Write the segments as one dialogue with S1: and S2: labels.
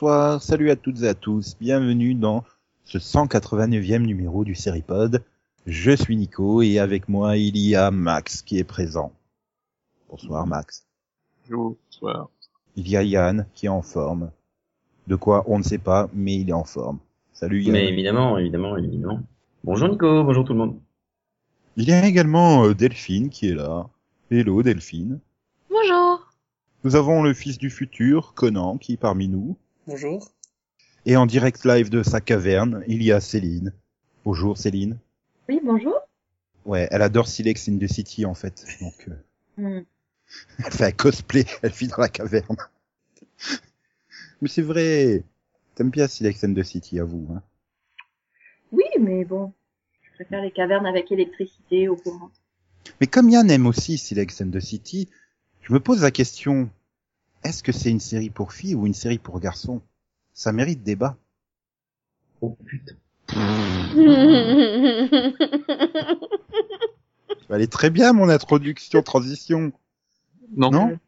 S1: bonsoir, salut à toutes et à tous, bienvenue dans ce 189e numéro du Seripod. Je suis Nico et avec moi il y a Max qui est présent. Bonsoir Max.
S2: Bonjour, bonsoir.
S1: Il y a Yann qui est en forme. De quoi on ne sait pas, mais il est en forme. Salut Yann.
S3: Mais évidemment, évidemment, évidemment. Bonjour Nico, bonjour tout le monde.
S1: Il y a également euh, Delphine qui est là. Hello Delphine.
S4: Bonjour.
S1: Nous avons le fils du futur, Conan, qui est parmi nous.
S5: Bonjour.
S1: Et en direct live de sa caverne, il y a Céline. Bonjour Céline.
S4: Oui, bonjour.
S1: Ouais, elle adore Silex in the City en fait. Donc, euh,
S4: Hmm.
S1: elle fait un cosplay, elle vit dans la caverne. Mais c'est vrai. T'aimes bien Silex in the City, à vous. Hein
S4: Oui, mais bon, je préfère les cavernes avec électricité au courant.
S1: Mais comme Yann aime aussi Silex and the City, je me pose la question, est-ce que c'est une série pour filles ou une série pour garçons? Ça mérite débat.
S3: Oh putain.
S1: Elle est très bien mon introduction transition,
S2: Non.
S1: non?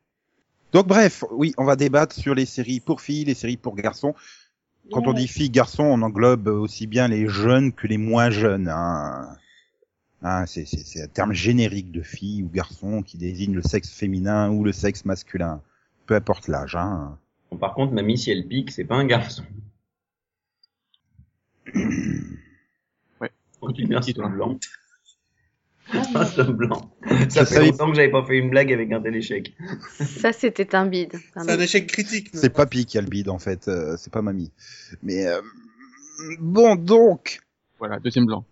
S1: Donc bref, oui, on va débattre sur les séries pour filles, les séries pour garçons. Quand on dit filles, garçons, on englobe aussi bien les jeunes que les moins jeunes. Hein. Hein, c'est, c'est, c'est un terme générique de filles ou garçons qui désigne le sexe féminin ou le sexe masculin. Peu importe l'âge. Hein.
S3: Bon, par contre, mamie, si elle pique, c'est pas un garçon.
S2: Ouais.
S3: Continue un blanc.
S4: Ah,
S3: Un blanc. Ça fait
S1: savais-
S3: longtemps que j'avais pas fait une blague avec un tel échec.
S4: Ça, c'était un bide. Un
S5: C'est un échec critique. non
S1: C'est Papy qui a le bide en fait, euh, c'est pas mamie. Mais euh, bon donc
S2: Voilà, deuxième blanc.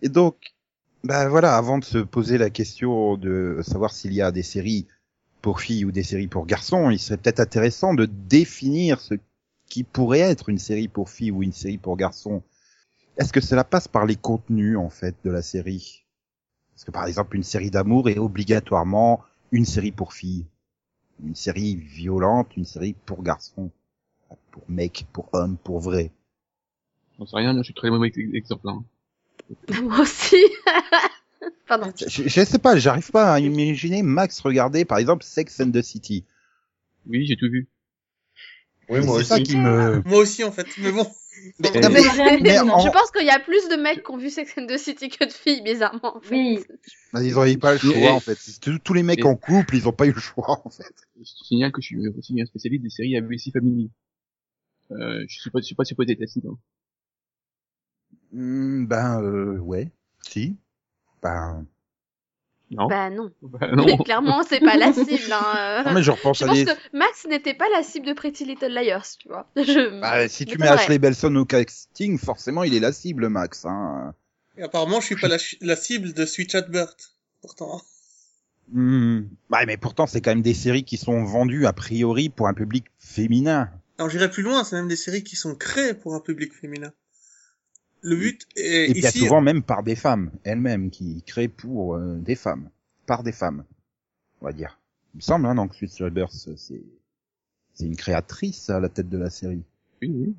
S1: et donc bah voilà, avant de se poser la question de savoir s'il y a des séries pour filles ou des séries pour garçons, il serait peut-être intéressant de définir ce qui pourrait être une série pour filles ou une série pour garçons. Est-ce que cela passe par les contenus en fait de la série? Parce que par exemple une série d'amour est obligatoirement une série pour filles, une série violente, une série pour garçons, pour mecs, pour hommes, pour vrai.
S2: J'en sais rien, je suis très mauvais ex- exemple. Hein.
S4: Moi aussi. Pardon.
S1: Je, je sais pas, j'arrive pas à imaginer Max regarder par exemple Sex and the City.
S2: Oui, j'ai tout vu.
S3: Oui, moi aussi.
S1: ça qui me.
S5: Moi aussi, en fait. Mais bon.
S1: Mais, non, mais- mais en-
S4: Je pense qu'il y a plus de mecs qui ont vu Sex and the City que de filles, bizarrement. en fait.
S6: Oui.
S1: ils ont eu pas le choix
S2: Mais-
S1: en fait. Tous les mecs
S2: mais-
S1: en couple, ils ont pas eu le choix en fait.
S2: Je te signale que je suis aussi un spécialiste des séries ABC Family. Euh, je suis pas, je suis pas supposé être acide. Hein.
S1: Hmm, ben euh, ouais, si. Ben.
S2: Non.
S4: Bah non.
S2: Bah, non.
S4: Mais clairement, c'est pas la cible. Hein.
S1: Non mais je repense
S4: Je
S1: à
S4: pense
S1: des.
S4: que Max n'était pas la cible de Pretty Little Liars, tu vois. Je...
S1: Bah, si tu mets. Ashley Belson au casting, forcément il est la cible Max. Hein.
S5: Et apparemment, je suis pas la, cible de Sweet Chat Burt. Pourtant.
S1: Hmm. Ouais, mais pourtant c'est quand même des séries qui sont vendues a priori pour un public féminin.
S5: Alors, j'irai plus loin. C'est même des séries qui sont créées pour un public féminin. Le but est
S1: Et bien
S5: ici.
S1: souvent même par des femmes elles-mêmes qui créent pour euh, des femmes, par des femmes, on va dire. Il me semble, hein, donc Sweet Rebirth, c'est c'est une créatrice à la tête de la série.
S2: Oui, oui.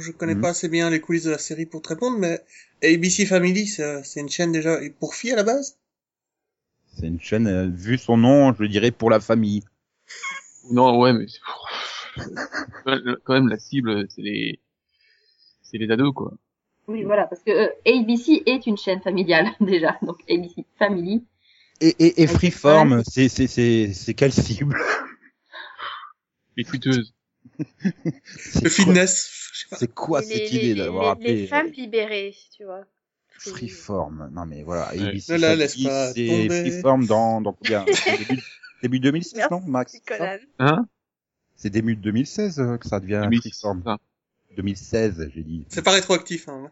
S5: Je connais
S1: Mhm.
S5: pas assez bien les coulisses de la série pour te répondre, mais ABC Family, c'est c'est une chaîne déjà pour filles à la base?
S1: C'est une chaîne, euh, vu son nom, je dirais pour la famille.
S2: Non, ouais, mais quand même la cible, c'est les, c'est les ados quoi.
S6: Oui, voilà, parce que euh, ABC est une chaîne familiale déjà, donc ABC Family.
S1: Et, et, et Freeform, c'est c'est c'est c'est quelle cible?
S2: Les tweeteuses.
S1: C'est
S5: Le fitness. je sais pas.
S1: C'est quoi
S4: Les-
S1: cette
S4: les-
S1: idée d'avoir
S4: les-
S1: appelé
S4: Les femmes libérées, tu vois.
S1: Freeform Non mais voilà,
S2: Ouais.
S1: ABC Family, c'est. Freeform dans dans combien? Début, début 2006
S4: Merci,
S1: non Max.
S2: Hein?
S1: C'est début 2016 euh, que ça devient
S2: 2006,
S1: Freeform.
S2: Ça.
S1: 2016, j'ai dit.
S5: C'est pas rétroactif. Hein.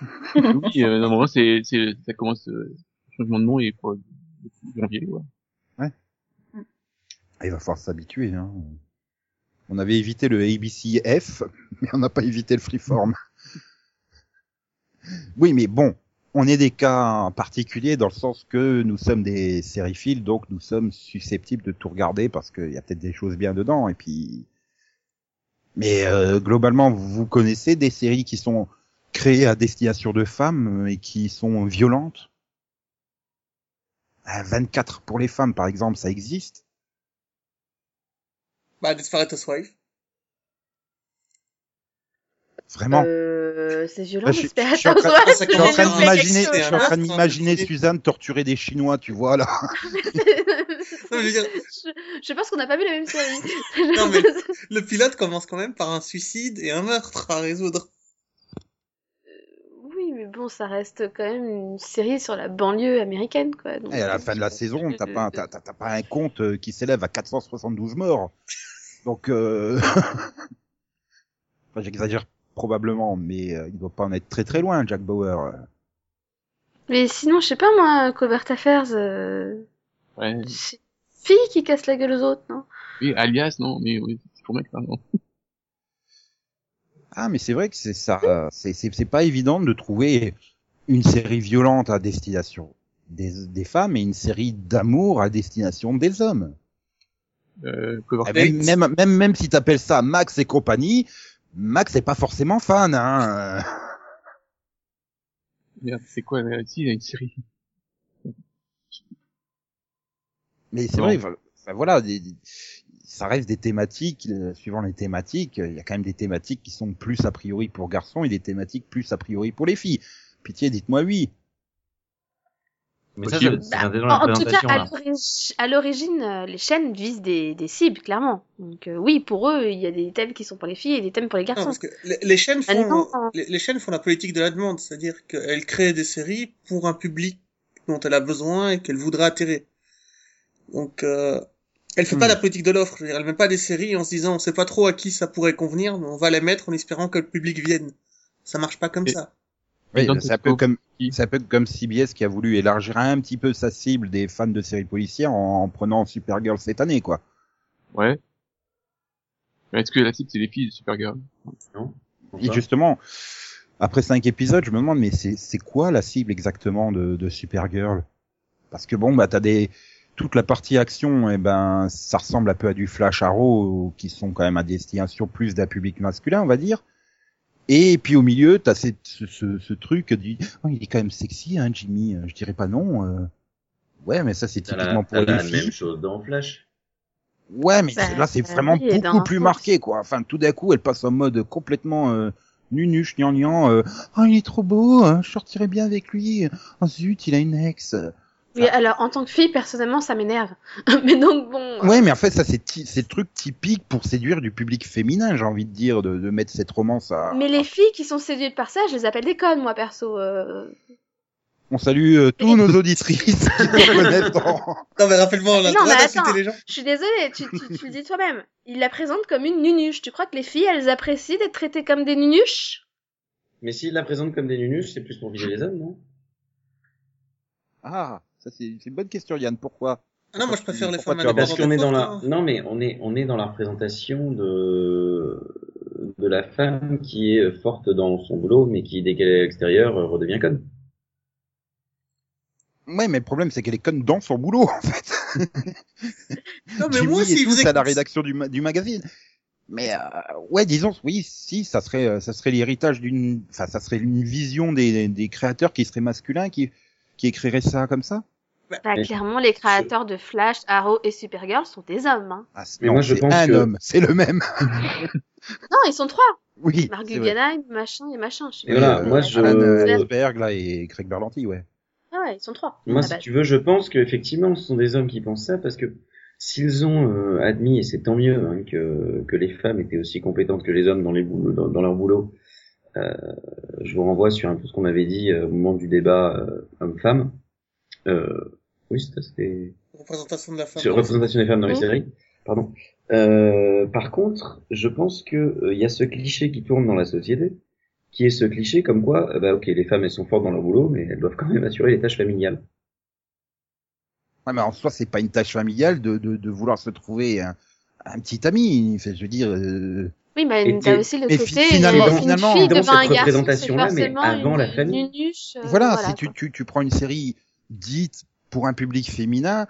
S2: Oui, euh, normalement c'est, c'est, ça commence, euh, changement de nom et pour janvier, ouais.
S1: Ah, il va falloir s'habituer. Hein. On avait évité le ABCF, mais on n'a pas évité le Freeform. oui, mais bon, on est des cas particuliers dans le sens que nous sommes des sériphiles, donc nous sommes susceptibles de tout regarder parce qu'il y a peut-être des choses bien dedans. Et puis, mais euh, globalement, vous connaissez des séries qui sont créées à destination de femmes euh, et qui sont violentes? Euh, 24 pour les femmes, par exemple, ça existe?
S5: Bah, Desperate Housewives.
S1: Vraiment.
S7: Euh, c'est violent,
S1: Bah, je-
S7: j'espère.
S1: je suis en train-
S7: Ouais,
S5: je
S1: Je suis en train
S5: J'ai
S1: d'imaginer, je suis en train d'imaginer Suzanne torturer des Chinois, tu vois, là.
S5: Non, je veux dire,
S7: je, je pense qu'on n'a pas vu la même série.
S5: Non, mais- le pilote commence quand même par un suicide et un meurtre à résoudre.
S7: Oui, mais bon, ça reste quand même une série sur la banlieue américaine, quoi. Donc,
S1: Et à la fin de la saison, t'as pas, t'as, t'as- t'as pas un compte euh, qui s'élève à 472 morts. Donc, euh... enfin, j'exagère probablement, mais euh, il doit pas en être très très loin, Jack Bauer.
S7: Mais sinon, je sais pas, moi, Covert Affairs, euh...
S2: Ouais.
S7: c'est une fille qui casse la gueule aux autres, non?
S2: Oui, alias, non, mais oui, c'est pour mec, pardon.
S1: Ah, mais c'est vrai que c'est ça. euh, C'est, c'est, c'est pas évident de trouver une série violente à destination des, des femmes et une série d'amour à destination des hommes.
S2: Euh,
S1: Eh ben, même, même, même si t'appelles ça Max et compagnie, Max est pas forcément fan, hein.
S2: Merde, c'est quoi, là, si, il y a une série.
S1: Mais c'est vrai, enfin, voilà, des- des- ça reste des thématiques, euh, suivant les thématiques, euh, il y a quand même des thématiques qui sont plus a priori pour garçons et des thématiques plus a priori pour les filles. Pitié, dites-moi oui.
S3: Mais ça,
S7: Bah, en, en tout cas, à l'origine, euh, les chaînes visent des, des cibles, clairement. Donc euh, oui, pour eux, il y a des thèmes qui sont pour les filles et des thèmes pour les
S5: Non,
S7: garçons.
S5: parce que les, les chaînes font,
S7: Maintenant,
S5: les, les chaînes font la politique de la demande, c'est-à-dire qu'elles créent des séries pour un public dont elle a besoin et qu'elle voudrait attirer. Donc, euh, elle fait pas
S1: Hmm.
S5: la politique de l'offre. Elle met pas des séries en se disant on sait pas trop à qui ça pourrait convenir, mais on va les mettre en espérant que le public vienne. Ça marche pas comme
S2: Et-
S5: ça.
S1: Oui, c'est un peu comme, c'est un peu comme CBS qui a voulu élargir un petit peu sa cible des fans de séries policières en, en prenant Supergirl cette année, quoi.
S2: Ouais. Mais est-ce que la cible, c'est les filles de Supergirl?
S3: Non
S1: Et justement, après cinq épisodes, je me demande, mais c'est, c'est quoi la cible exactement de, de Supergirl? Parce que bon, bah t'as des toute la partie action, et ben ça ressemble un peu à du Flash Arrow, qui sont quand même à destination plus d'un public masculin, on va dire. Et puis au milieu, t'as cette, ce, ce, ce truc du, oh, il est quand même sexy, hein, Jimmy. Je dirais pas non. euh. Ouais, mais ça c'est typiquement pour les
S3: la
S1: filles.
S3: même chose dans Flash.
S1: Ouais, mais
S7: Bah,
S1: c'est- là, c'est
S7: euh,
S1: vraiment beaucoup plus marqué, quoi. Enfin, tout d'un coup, elle passe en mode complètement euh, nunuche, gnangnan. Euh, oh, il est trop beau, hein, je sortirais bien avec lui. Oh zut, il a une ex.
S7: Oui, alors en tant que fille, personnellement, ça m'énerve. mais donc bon.
S1: Ouais, mais en fait, ça, c'est c'est le truc typique pour séduire du public féminin, j'ai envie de dire, de, de mettre cette romance à...
S7: Mais les filles qui sont séduites par ça, je les appelle des connes, moi perso. euh.
S1: On salue euh, tous nos auditrices qui se reconnaissent dans...
S5: Non, mais rappelle-moi, on a le
S7: Non, mais attends.
S5: les gens.
S7: Je suis désolée, tu, tu, tu le dis toi-même. Il la présente comme une nunuche. Tu crois que les filles, elles apprécient d'être traitées comme des nunuches?
S3: Mais s'il la présente comme des nunuches, c'est plus pour viser les hommes, non?
S1: Ah, ça c'est une bonne question, Yann, pourquoi?
S5: Ah non, moi je préfère les
S1: tu as
S3: Parce qu'on est dans la,
S5: hein.
S3: non mais on est, on est dans la représentation de, de la femme qui est forte dans son boulot, mais qui dès qu'elle est à l'extérieur redevient conne.
S1: Ouais, mais le problème, c'est qu'elle est conne dans son boulot, en fait.
S5: Non, mais
S1: Jimmy
S5: moi, s'il
S1: tous
S5: faisait
S1: à la rédaction du, ma- du magazine. Mais euh, ouais, disons, oui, si, ça serait, euh, ça serait l'héritage d'une, enfin, ça serait une vision des, des créateurs qui seraient masculins, qui, qui écriraient ça comme ça?
S7: Bah,
S3: Mais-
S7: clairement, les créateurs de Flash, Arrow et Supergirl sont des hommes. Hein.
S1: Ah, c'est-
S3: Mais
S1: non,
S3: moi, je
S1: c'est
S3: pense
S1: un
S3: que-
S1: homme, c'est le même.
S7: Non, ils sont trois.
S1: Oui.
S7: Mark. Guggenheim, machin et machin. Je sais
S3: Et
S7: pas.
S3: voilà,
S1: euh,
S3: moi, je-
S1: Alan euh, là, et Craig Berlanti, ouais.
S7: Ah ouais, ils sont trois.
S3: Moi,
S7: Ah
S3: si
S7: bah,
S3: tu veux, je pense qu'effectivement, ce sont des hommes qui pensent ça parce que s'ils ont euh, admis, et c'est tant mieux, hein, que, que les femmes étaient aussi compétentes que les hommes dans, les boulots, dans, dans leur boulot, euh, je vous renvoie sur un peu ce qu'on avait dit euh, au moment du débat euh, homme-femme. Euh, oui, c'était- c'était
S5: Représentation de la femme.
S3: sur représentation des femmes dans les séries. Pardon. Euh, par contre, je pense que euh, il y a ce cliché qui tourne dans la société, qui est ce cliché comme quoi, euh, bah ok, les femmes elles sont fortes dans leur boulot, mais elles doivent quand même assurer les tâches familiales.
S1: Ouais, mais en soi, c'est pas une tâche familiale de, de, de vouloir se trouver un, un petit ami. Enfin, je veux dire, euh,
S7: Oui, mais
S3: Et
S7: t'as aussi le
S1: mais
S7: côté
S1: fi- finalement-
S7: une,
S1: finalement,
S7: fille devant
S3: cette
S7: un garçon, c'est
S3: représentation-là, mais
S7: forcément
S3: avant
S7: une,
S3: la famille.
S7: une nunuche, euh,
S1: voilà,
S7: voilà,
S1: si tu, tu, tu prends une série dite pour un public féminin,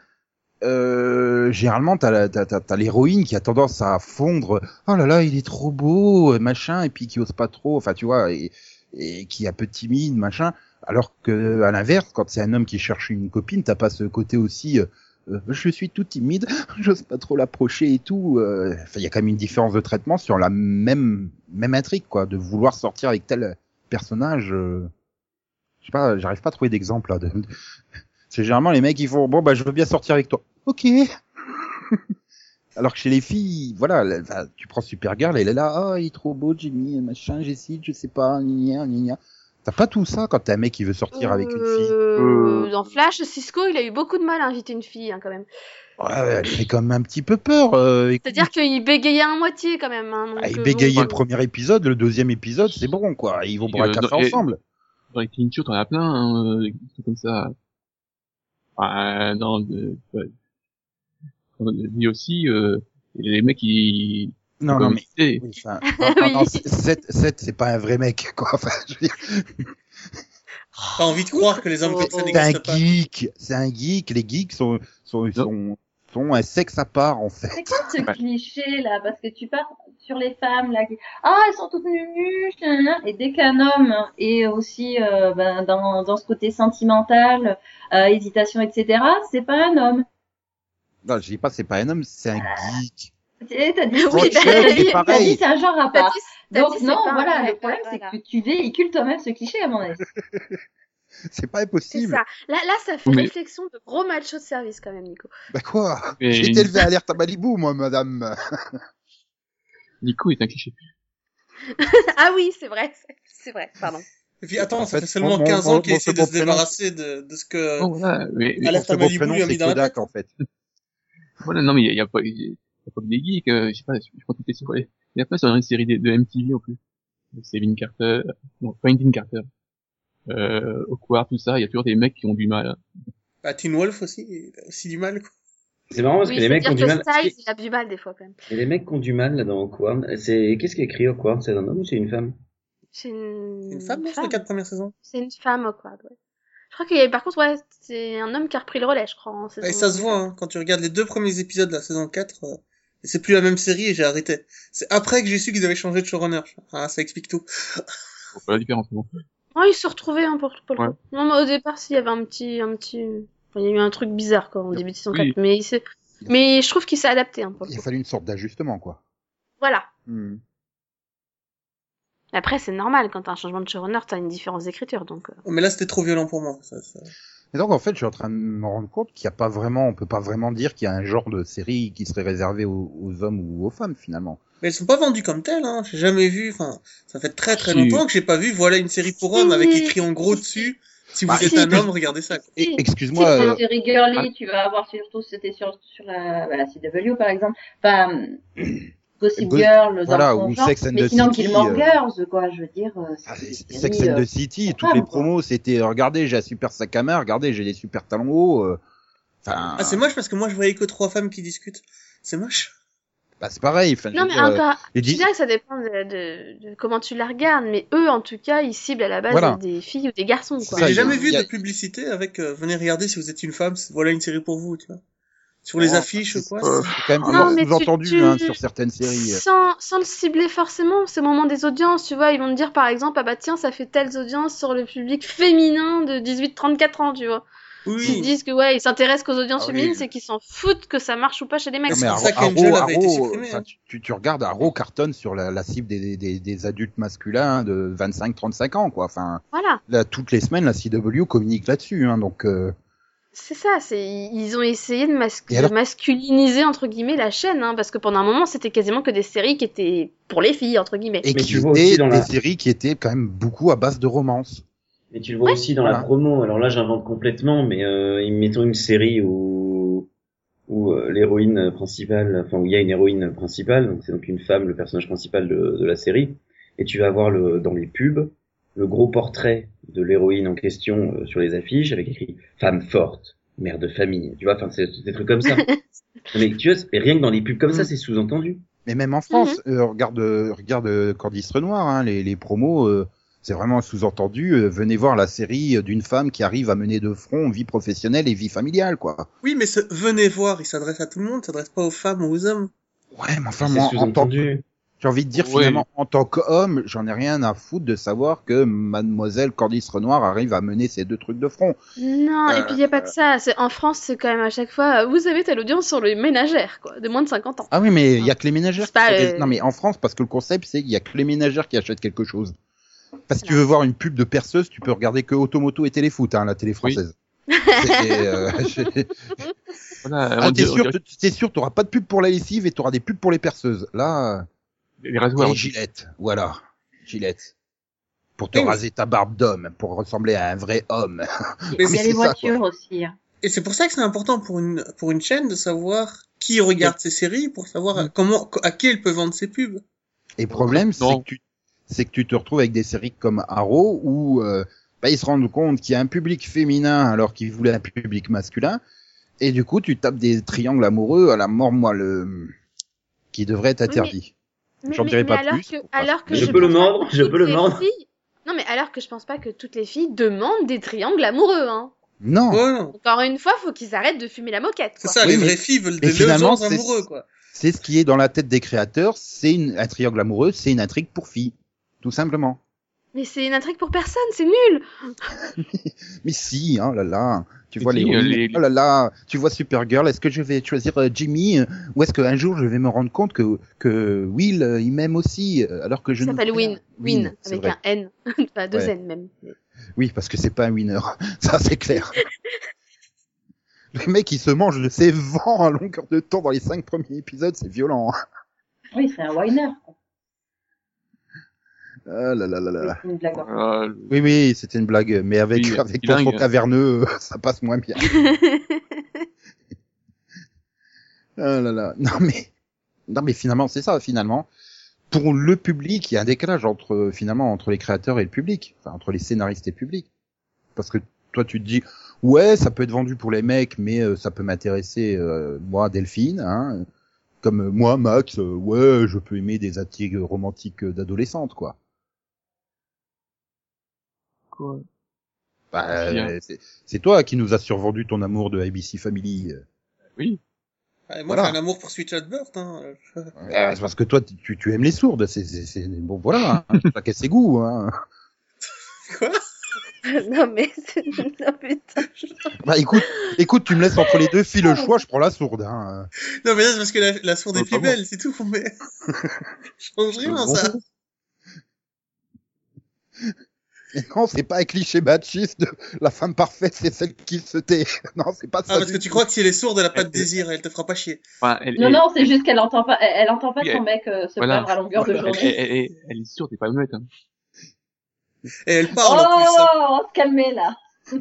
S1: euh, généralement t'as la- t'as, t'as, t'as l'héroïne qui a tendance à fondre. Oh là là, il est trop beau, euh, machin, et puis qui ose pas trop. Enfin, tu vois. Et, et qui est un peu timide, machin. Alors que à l'inverse, quand c'est un homme qui cherche une copine, t'as pas ce côté aussi. euh, euh, je suis tout timide, j'ose pas trop l'approcher et tout. euh, il y a quand même une différence de traitement sur la même même intrigue, quoi, de vouloir sortir avec tel personnage. euh, je sais pas, j'arrive pas à trouver d'exemple. C'est généralement les mecs qui font bon bah je veux bien sortir avec toi. Ok. Alors que chez les filles, voilà, tu prends Supergirl, elle est là, ah il est trop beau Jimmy, machin, j'hésite, je sais pas, gna gna gna. T'as pas tout ça quand t'as un mec qui veut sortir avec une fille.
S7: Euh,
S2: Euh.
S7: Dans Flash, Cisco, il a eu beaucoup de mal à inviter une fille, hein, quand même.
S1: Ouais, elle fait quand même un petit peu peur. Euh, écoute.
S7: C'est-à-dire qu'il bégayait à moitié, quand même. Hein, donc,
S1: Ah, il
S7: euh,
S1: bégayait
S7: bon,
S1: le premier épisode, le deuxième épisode, c'est bon quoi. Ils vont boire un
S2: Euh,
S1: café ensemble.
S2: Dans les Teen t'en as plein, hein, des trucs comme ça. Dans le- lui aussi, euh, les mecs, ils,
S1: Non, non, mais oui, enfin, non, non, non,
S7: Oui.
S1: c'est- Seth, Seth, c'est pas un vrai mec quoi. Enfin, je veux dire,
S5: T'as envie de croire que les hommes comme ça
S1: c'est un geek, c'est un geek. Les geeks sont sont sont, sont un sexe à part en fait.
S4: C'est quoi ce
S2: Ouais.
S4: cliché là? Parce que tu pars sur les femmes là qui ah elles sont toutes nues et dès qu'un homme est aussi euh, ben, dans dans ce côté sentimental, euh, hésitation etc. C'est pas un homme.
S1: Non, je dis pas c'est pas un homme, c'est un geek.
S4: Tu- T'as dit,
S7: Oui,
S4: t'as
S1: bah,
S4: dit-
S1: c'est
S4: t'as dit c'est un genre à part.
S7: dit-
S4: Donc non,
S7: pas
S4: voilà, le problème c'est
S7: voilà.
S4: que tu véhicules toi-même ce cliché à mon avis.
S1: C'est pas
S7: C'est
S1: impossible.
S7: ça. Là, là, ça fait
S2: Mais-
S7: réflexion de gros macho de service, quand même, Nico.
S1: Bah quoi?
S2: Mais-
S1: J'ai été élevé à alerte à Malibu, moi, madame.
S2: Nico est un cliché.
S7: ah oui, c'est vrai. c'est- vrai, pardon.
S5: Et puis attends,
S1: En
S5: ça
S1: fait,
S5: fait seulement
S1: mon-
S5: 15
S1: mon-
S5: ans qu'il essaie de se
S1: prénom,
S5: débarrasser de, de ce que
S2: Oh, voilà, mais, mais-
S5: Alerte à Malibu lui a mis
S1: c'est
S5: dans la
S1: Kodak,
S5: tête.
S1: en fait.
S2: voilà, non, mais il y a, il y a pas, il y a pas que des geeks, euh, je sais pas, je crois que c'était sur, il y a pas sur une série de, de MTV en plus. C'est Vin Carter, non, pas Vin Carter. Euh, Awkward, tout ça, il y a toujours des mecs qui ont du mal.
S5: bah, Teen Wolf aussi, il a aussi du mal. Quoi.
S3: C'est marrant parce
S7: oui,
S3: que les mecs ont du mal.
S7: Styles, il a du mal, des fois, quand même.
S3: Et les mecs qui ont du mal là dans Awkward, c'est qu'est-ce qui est écrit Awkward C'est un homme ou c'est une femme?
S7: C'est une...
S5: C'est une femme, non, sur les quatre premières saisons
S7: C'est une femme, quoi, ouais. Je crois qu'il y a, par contre, ouais, c'est un homme qui a repris le relais, je crois, en saison
S5: Et ça se voit, hein, quand tu regardes les deux premiers épisodes de la saison 4, euh, c'est plus la même série et j'ai arrêté. C'est après que j'ai su qu'ils avaient changé de showrunner. Ah, ça explique tout.
S2: Faut pas la différence, bon.
S7: Oh, ils se retrouvaient, hein, pour, pour le
S2: Ouais.
S7: coup. Non, mais au départ, s'il y avait un petit, un petit, enfin, il y a eu un truc bizarre, quoi, en début de saison
S2: Oui.
S7: 4. Mais il s'est, mais je trouve qu'il s'est adapté, hein, pour le
S1: Il a
S7: coup.
S1: fallu une sorte d'ajustement, quoi.
S7: Voilà.
S1: Hmm.
S7: Après, c'est normal, quand t'as un changement de showrunner, t'as une différence d'écriture, donc, euh,
S5: Mais là, c'était trop violent pour moi. Ça, ça...
S1: Et donc, en fait, je suis en train de me rendre compte qu'il n'y a pas vraiment, on peut pas vraiment dire qu'il y a un genre de série qui serait réservé aux, aux hommes ou aux femmes, finalement.
S5: Mais elles sont pas vendues comme telles, hein. J'ai jamais vu, enfin, ça fait très très
S2: Si.
S5: longtemps que j'ai pas vu, voilà une série pour
S7: Si.
S5: hommes avec écrit en gros dessus. Si vous
S1: Bah,
S5: êtes
S7: si.
S5: un homme, regardez ça.
S7: Si.
S1: excuse-moi,
S4: Si c'est série girly, tu vas avoir surtout, c'était sur, sur la, la CW par exemple, enfin, Gossip
S1: Go-
S4: Girl
S1: voilà, ou Sex and
S4: mais
S1: the
S4: sinon
S1: City,
S4: Gilmore
S1: euh,
S4: Girls, quoi, je veux dire, euh,
S1: ah, Sex and
S4: euh,
S1: the City,
S4: pour
S1: toutes les promos, c'était, regardez, j'ai un super sac à main, regardez, j'ai des super talons hauts, euh, enfin,
S5: Ah, c'est moche parce que moi je voyais que trois femmes qui discutent. C'est moche.
S1: bah, c'est pareil, enfin,
S7: Non, mais
S1: dire, euh,
S7: je
S1: dis-
S7: dirais que ça dépend de, de, de comment tu la regardes, mais eux, en tout cas, ils ciblent à la base
S1: Voilà.
S7: des filles ou des garçons, quoi.
S5: J'ai jamais vu
S1: a-
S5: de publicité avec euh, venez regarder si vous êtes une femme, c'est- voilà une série pour vous, tu vois. Sur les
S1: Oh,
S5: affiches ou quoi.
S2: Euh,
S5: c'est-
S1: quand même
S7: Non, mais tu-
S1: sous-entendu,
S7: tu-
S1: hein, sur certaines séries.
S7: Sans, sans le cibler forcément, c'est au moment des audiences, tu vois, ils vont te dire par exemple, ah bah tiens, ça fait telles audiences sur le public féminin de 18-34 ans, tu vois.
S5: Oui.
S7: disent que ouais, ils s'intéressent qu'aux audiences
S1: Ah oui.
S7: féminines, c'est qu'ils s'en foutent que ça marche ou pas chez les mecs.
S1: Non, mais
S5: pour
S1: Arrow,
S5: ça qu'Angel
S1: Arrow,
S5: avait été
S1: Arrow,
S5: supprimé,
S1: enfin,
S5: hein.
S1: tu- tu, tu regardes Arrow cartonne sur la, la cible des, des, des adultes masculins de 25-35 ans, quoi. Enfin,
S7: Voilà,
S1: là, toutes les semaines, la CW communique là-dessus, hein, donc. Euh...
S7: c'est ça, c'est ils ont essayé de, mas-
S1: Et
S7: de
S1: alors
S7: masculiniser entre guillemets la chaîne, hein, parce que pendant un moment c'était quasiment que des séries qui étaient pour les filles entre guillemets.
S1: Et
S3: Mais
S1: qui étaient des
S3: la-
S1: séries qui étaient quand même beaucoup à base de romance.
S3: Et tu le vois aussi dans
S1: voilà.
S3: la promo. Alors là, j'invente complètement, mais euh, mettons une série où où euh, l'héroïne principale, enfin où il y a une héroïne principale, donc c'est donc une femme, le personnage principal de, de la série, et tu vas avoir le dans les pubs le gros portrait de l'héroïne en question euh, sur les affiches avec écrit femme forte, mère de famille. Tu vois, enfin c'est c'est des trucs comme ça. mais tu vois, mais rien que dans les pubs comme ça,
S1: Mm.
S3: c'est sous-entendu.
S1: Mais même en France, euh, regarde, euh, regarde euh, Candice Renoir, hein, les, les promos, euh, c'est vraiment sous-entendu. euh, venez voir la série d'une femme qui arrive à mener de front vie professionnelle et vie familiale, quoi.
S5: Oui, mais ce venez voir, il s'adresse à tout le monde, il s'adresse pas aux femmes ou aux hommes.
S1: Ouais, mais enfin, moi, en tant, que,
S3: sous-entendu.
S1: J'ai envie de dire
S2: Ouais.
S1: finalement, en tant qu'homme, j'en ai rien à foutre de savoir que Mademoiselle Candice Renoir arrive à mener ces deux trucs de front.
S7: Non, et
S1: Euh,
S7: puis il y a pas que ça. C'est en France, c'est quand même à chaque fois. Vous avez telle audience sur les ménagères, quoi, de moins de 50 ans.
S1: Ah oui, mais il y a que les ménagères.
S7: Pas,
S1: qui achètent-
S7: euh,
S1: Non, mais en France, parce que le concept, c'est qu'il y a que les ménagères qui achètent quelque chose. Parce que tu veux voir une pub de perceuse, tu peux regarder que Automoto et Téléfoot, hein, la télé
S2: Oui.
S1: française. C'est, euh, j'ai-
S2: Voilà,
S1: ah, t'es sûr, t'auras pas de pub pour la lessive et t'auras des pubs pour les perceuses. Là,
S2: les rasoirs.
S1: et. Gillette, voilà, Gillette. Pour te
S5: Oui, mais-
S1: raser ta barbe d'homme, pour ressembler à un vrai homme.
S4: Il y
S1: mais
S4: a
S1: c'est
S4: les
S1: ça,
S4: voitures aussi. hein.
S5: Et c'est pour ça que c'est important pour une pour une chaîne de savoir qui regarde ces séries pour savoir
S1: Mm.
S5: à- comment à qui elle peut vendre ses pubs.
S1: Et le problème, c'est que tu, c'est que tu te retrouves avec des séries comme Arrow où euh, bah, ils se rendent compte qu'il y a un public féminin alors qu'ils voulaient un public masculin, et du coup tu tapes des triangles amoureux à la mort moelle qui devraient être
S7: Oui, mais-
S1: interdits.
S7: Mais,
S1: J'en dirai pas
S7: alors
S1: plus,
S7: Que, alors
S3: Je peux le
S7: pense pas
S3: mordre,
S7: que
S3: je
S7: toutes
S3: peux le
S7: les
S3: mordre.
S7: filles- Non, mais alors que je pense pas que toutes les filles demandent des triangles amoureux, hein.
S1: Non,
S5: Ouais, non.
S7: Encore une fois, faut qu'ils arrêtent de fumer la moquette.
S5: C'est ça,
S1: Oui,
S5: les
S1: mais-
S5: vraies filles veulent des
S1: c'est-
S5: amoureux quoi.
S1: c'est ce qui est dans la tête des créateurs, c'est une- un triangle amoureux, c'est une intrigue pour filles, tout simplement.
S7: Mais c'est une intrigue pour personne, c'est nul.
S1: Mais si, hein, là là, tu vois les,
S2: euh, les-
S1: oh là là, tu vois Supergirl, est-ce que je vais choisir euh, Jimmy euh, ou est-ce qu'un jour je vais me rendre compte que que Will euh, il m'aime aussi alors que je
S7: Il
S1: ne
S7: s'appelle Win. Win,
S1: c'est
S7: avec
S1: vrai.
S7: un N. enfin, deux
S1: Ouais.
S7: N même.
S1: Oui, parce que c'est pas un winner, ça c'est clair. Le mec il se mange de ses vents à longueur de temps dans les cinq premiers épisodes, c'est violent. hein.
S4: Oui, c'est un whiner.
S1: Ah là là là là
S4: une blague.
S2: Voilà, le-
S1: Oui oui, c'était une blague, mais avec
S2: Oui,
S1: avec ton ton caverneux, ça passe moins bien. Ah là là. Non mais, non mais finalement c'est ça finalement. Pour le public, il y a un décalage entre finalement entre les créateurs et le public, enfin entre les scénaristes et le public. Parce que toi tu te dis ouais ça peut être vendu pour les mecs, mais euh, ça peut m'intéresser euh, moi Delphine, hein, comme euh, moi Max, euh, ouais je peux aimer des intrigues romantiques euh, d'adolescente quoi.
S2: Quoi.
S1: Bah, euh, c'est- c'est toi qui nous as survendu ton amour de ABC Family.
S2: Oui.
S5: Ouais, moi
S1: Voilà.
S5: j'ai un amour pour Switch Birth hein.
S1: Euh, c'est parce que toi, tu, tu aimes les sourdes. C'est, c'est, c'est- bon, voilà. Hein, chacun ses goûts. Hein.
S5: Quoi?
S7: Non, mais c'est. Non, putain.
S1: Bah, écoute, écoute, tu me laisses entre les deux filles le choix, je prends la sourde. Hein.
S5: Non mais là c'est parce que la, la sourde est plus belle, c'est tout, mais je change rien
S1: Bon.
S5: ça.
S1: Et non, c'est pas un cliché machiste de la femme parfaite, c'est celle qui se tait. Non, c'est pas ça.
S5: Ah parce que tu crois que si elle est sourde, elle a pas de désir, elle te fera pas chier.
S2: Enfin, elle,
S4: Non,
S2: elle-
S4: non, c'est juste qu'elle entend pas, elle, elle entend pas
S2: Oui,
S4: son mec euh, se
S2: voilà.
S4: plaindre à longueur de
S2: elle,
S4: journée.
S2: elle, elle, elle- elle est sûre, t'es pas honnête. Hein.
S5: Et elle parle en plus. hein.
S4: Oh, on va se calmer là.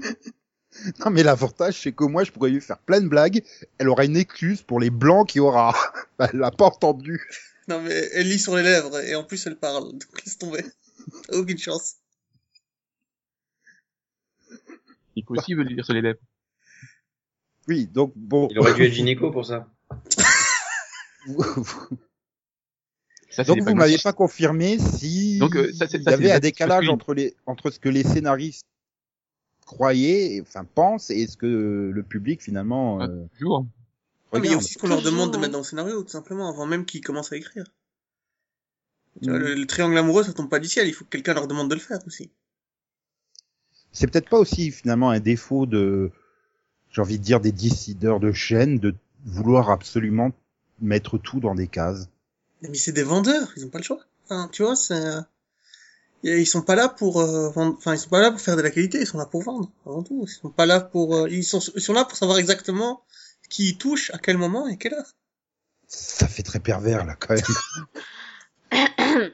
S1: Non, mais l'avantage, c'est que moi, je pourrais lui faire plein de blagues. Elle aura une excuse pour les blancs qu'il y aura. Bah, elle l'a pas entendu.
S5: Non mais elle lit sur les lèvres et en plus elle parle, donc laisse tomber. T'as Aucune chance.
S2: Il peut aussi lui dire sur les lèvres.
S1: Oui, donc bon.
S3: Il aurait dû être gynéco pour ça.
S1: donc vous m'avez pas confirmé si
S2: Donc, euh, ça,
S1: il y avait un décalage entre les entre ce que les scénaristes croyaient, et- enfin pensent, et ce que le public finalement
S2: Ah,
S1: euh,
S2: Toujours.
S5: Ah, mais il y a aussi ce qu'on leur demande de mettre dans le scénario, tout simplement, avant même qu'ils commencent à écrire. Le, le triangle amoureux, ça tombe pas du ciel, il faut que quelqu'un leur demande de le faire aussi.
S1: C'est peut-être pas aussi finalement un défaut de, j'ai envie de dire des décideurs de chaîne de vouloir absolument mettre tout dans des cases.
S5: Mais c'est des vendeurs, ils ont pas le choix. Enfin, tu vois, c'est... euh, Ils sont pas là pour euh, vendre... enfin ils sont pas là pour faire de la qualité, ils sont là pour vendre avant tout. Ils sont pas là pour euh, ils sont ils sont là pour savoir exactement qui touche à quel moment et quelle heure.
S1: Ça fait très pervers là quand même.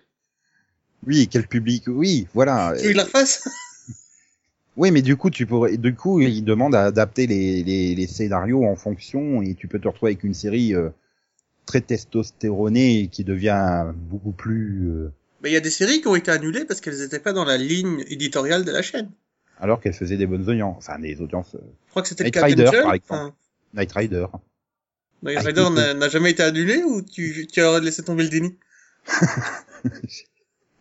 S1: oui, quel public? Oui, voilà.
S5: Tu veux la refasse
S1: Oui, mais du coup, tu pourrais, du coup, ils demandent à adapter les, les, les scénarios en fonction et tu peux te retrouver avec une série euh, très testostéronée qui devient beaucoup plus, euh,
S5: Mais il y a des séries qui ont été annulées parce qu'elles étaient pas dans la ligne éditoriale de la chaîne.
S1: alors qu'elle faisait des bonnes audiences, enfin des audiences. euh,
S5: Je crois que c'était
S1: Night Rider, par exemple. Night Rider.
S5: Night Rider n'a jamais été annulé ou tu, tu as laissé tomber le déni?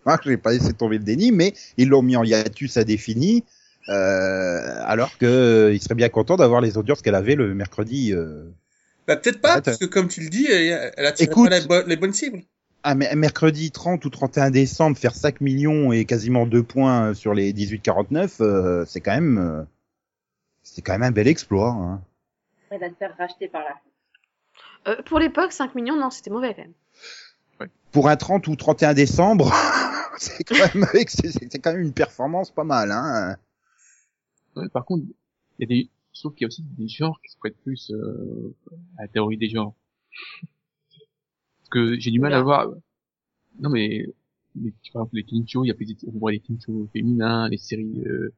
S1: Ah, j'ai pas laissé tomber le déni, mais ils l'ont mis en hiatus indéfini, euh, alors que euh, il serait bien content d'avoir les audiences qu'elle avait le mercredi. euh.
S5: Bah peut-être pas,
S1: Ouais,
S5: parce que comme tu le dis, elle, elle attire
S1: Écoute.
S5: pas les, bo- les bonnes cibles.
S1: Ah, mais mercredi 30 ou 31 décembre, faire 5 millions et quasiment 2 points sur les 18-49, euh, c'est quand même, euh, c'est quand même un bel exploit. Hein.
S4: Il va te faire racheter par là.
S7: Euh, pour l'époque, 5 millions, non, c'était mauvais quand même.
S1: Pour un 30 ou 31 décembre, c'est quand même, quand même une performance pas mal. Hein.
S2: Par contre, il y a des, trouve qu'il y a aussi des genres qui se prêtent plus euh, à la théorie des genres. Parce que j'ai du mal à voir. Non mais, les, par exemple, les teen shows, il y a plus des, on voit les teen shows féminins, les séries, euh,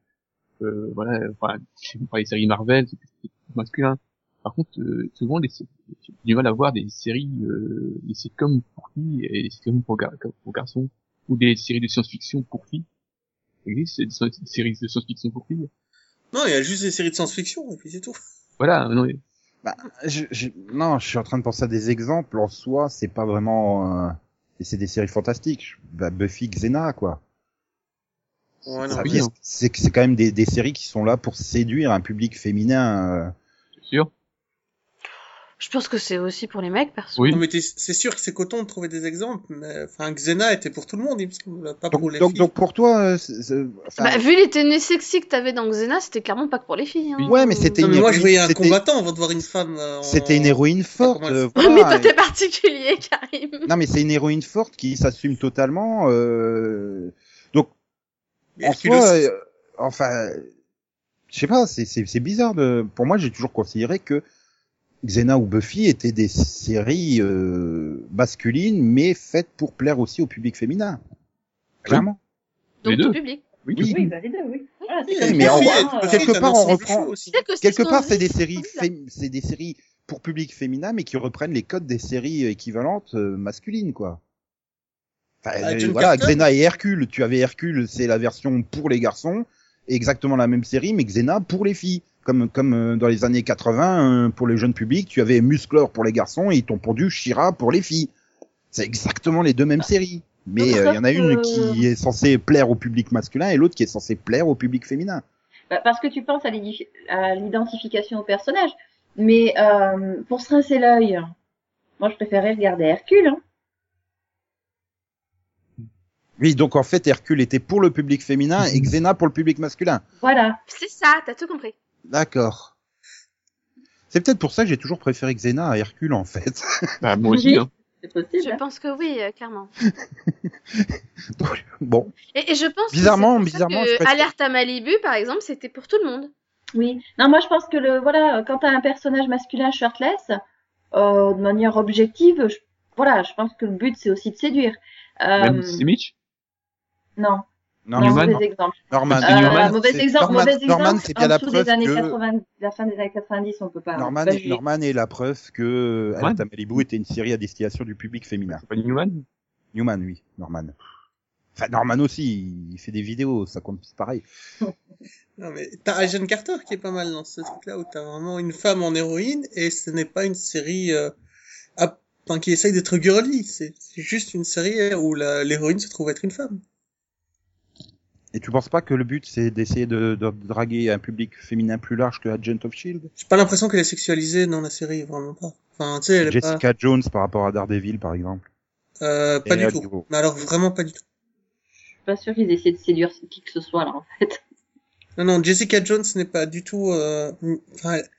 S2: euh, voilà, enfin, je sais pas, les séries Marvel, c'est plus masculin. Par contre, euh, souvent, les, j'ai du mal à voir des séries, euh, des sitcoms pour filles et des sitcoms pour, gar- pour garçons, ou des séries de science-fiction pour filles. Il existe des séries de science-fiction pour filles.
S5: Non, il y a juste des séries de science-fiction, et puis c'est tout.
S2: Voilà, non, mais-
S1: Je, je- non, je suis en train de penser à des exemples. En soi, c'est pas vraiment. euh, et c'est des séries fantastiques. Bah, Buffy, Xena, quoi.
S5: Ouais,
S2: oui,
S1: c'est quand même des, des séries qui sont là pour séduire un public féminin. euh.
S2: c'est sûr.
S7: Je pense que c'est aussi pour les mecs, perso.
S2: Oui.
S5: Non, mais c'est sûr que c'est coton de trouver des exemples, mais enfin, Xena était pour tout le monde, il me semble, pas pour
S1: Donc,
S5: les
S1: donc,
S5: filles.
S1: donc pour toi, euh, enfin,
S7: Bah, vu les tenues sexy que t'avais dans Xena, c'était clairement pas que pour les filles. Hein.
S1: Ouais, mais c'était
S5: mais
S1: une
S5: moi, je voyais un combattant avant de voir une femme. euh, en-
S1: c'était une héroïne forte. euh,
S7: mais
S1: voilà.
S7: toi, t'es particulier, Karim.
S1: Non, mais c'est une héroïne forte qui s'assume totalement. Euh... Donc,
S5: Mais
S1: en soi, euh, enfin, je sais pas, c'est c'est c'est bizarre de. Pour moi, j'ai toujours considéré que Xena ou Buffy étaient des séries euh, masculines, mais faites pour plaire aussi au public féminin. Clairement.
S2: Les
S7: Donc
S2: deux.
S7: tout public.
S2: Oui,
S1: Oui.
S4: Oui, bah les deux, oui. Voilà, c'est
S5: Oui,
S4: comme
S1: mais
S4: ça,
S1: en-
S4: hein, euh,
S1: quelque part, on reprend-
S5: aussi.
S1: Quelque part, c'est des séries, c'est des séries pour public féminin, mais qui reprennent les codes des séries équivalentes euh, masculines, quoi. Enfin,
S5: Ah,
S1: euh, voilà, Xena et Hercule. Tu avais Hercule, c'est la version pour les garçons, exactement la même série, mais Xena pour les filles. Comme, comme euh, dans les années 80, euh, pour les jeunes publics, tu avais Musclor pour les garçons et ils t'ont pondu Shira pour les filles. C'est exactement les deux mêmes séries. Mais euh, il y en a une qui est censée plaire au public masculin et l'autre qui est censée plaire au public féminin.
S4: Bah, parce que tu penses à l'identification au personnage. Mais euh, pour se rincer l'œil, moi je préférais regarder Hercule. Hein.
S1: Oui, donc en fait, Hercule était pour le public féminin et Xena pour le public masculin.
S4: Voilà.
S7: C'est ça, t'as tout compris.
S1: D'accord. C'est peut-être pour ça que j'ai toujours préféré Xena à Hercule, en fait.
S2: Bah, moi aussi, hein.
S4: C'est possible.
S7: Je
S4: hein.
S7: pense que oui, euh, clairement.
S1: bon.
S7: Et, et je pense
S1: Bizarrement,
S7: que, c'est pour ça
S1: bizarrement,
S7: que
S1: je
S7: Alerte à Malibu, par exemple, c'était pour tout le monde.
S4: Oui. Non, moi je pense que le voilà, quand t'as un personnage masculin shirtless, euh, de manière objective, je, voilà, je pense que le but c'est aussi de séduire. Euh,
S2: Même Mitch?
S4: non,
S1: Non,
S4: non,
S2: Newman.
S4: mauvais exemple.
S1: Norman.
S2: Newman.
S4: Euh, mauvais exemple,
S1: Norman,
S4: mauvais
S1: Norman,
S4: exemple.
S1: c'est bien
S4: en
S1: la preuve que
S4: 80, la fin des années 90, on peut pas.
S1: Norman, est,
S4: juger.
S1: Norman est la preuve que
S2: Ouais.
S1: À Malibu était une série à destination du public féminin.
S2: Pas Newman?
S1: Newman, oui, Norman. Enfin, Norman aussi, il fait des vidéos, ça compte pareil.
S5: Non, mais t'as Agent Carter qui est pas mal dans ce truc-là où t'as vraiment une femme en héroïne et ce n'est pas une série euh, à- enfin, qui essaye d'être girly. C'est juste une série où l'héroïne se trouve être une femme.
S1: Et tu penses pas que le but c'est d'essayer de, de draguer un public féminin plus large que Agent of Shield
S5: J'ai pas l'impression qu'elle est sexualisée dans la série, vraiment pas. Enfin, tu sais, elle est
S1: Jessica Jones par rapport à Daredevil, par exemple.
S5: pas, euh, pas
S1: Et
S5: du tout. Mais alors vraiment pas du tout.
S4: Je suis pas sûr qu'ils essaient de séduire qui que ce soit là en fait.
S5: Non, non, Jessica Jones n'est pas du tout. Euh... Enfin, elle-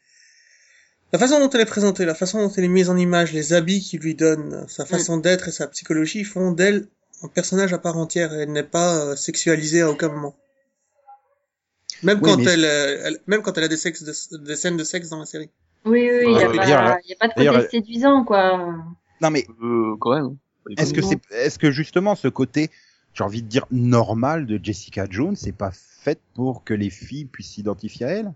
S5: la façon dont elle est présentée, la façon dont elle est mise en image, les habits qu'il lui donne, sa façon d'être et sa psychologie font d'elle un personnage à part entière. Elle n'est pas euh, sexualisée à aucun moment. Même
S1: Oui,
S5: quand
S1: mais-
S5: elle, euh, elle- même quand elle a des sexes, de- des scènes de sexe dans la série.
S4: Oui, oui, il
S2: Ouais,
S4: y a, pas, a de côté séduisant quoi.
S1: Non mais
S2: Euh, quand même.
S1: Est-ce que c'est, est-ce que justement ce côté, j'ai envie de dire normal de Jessica Jones, c'est pas fait pour que les filles puissent s'identifier à elle?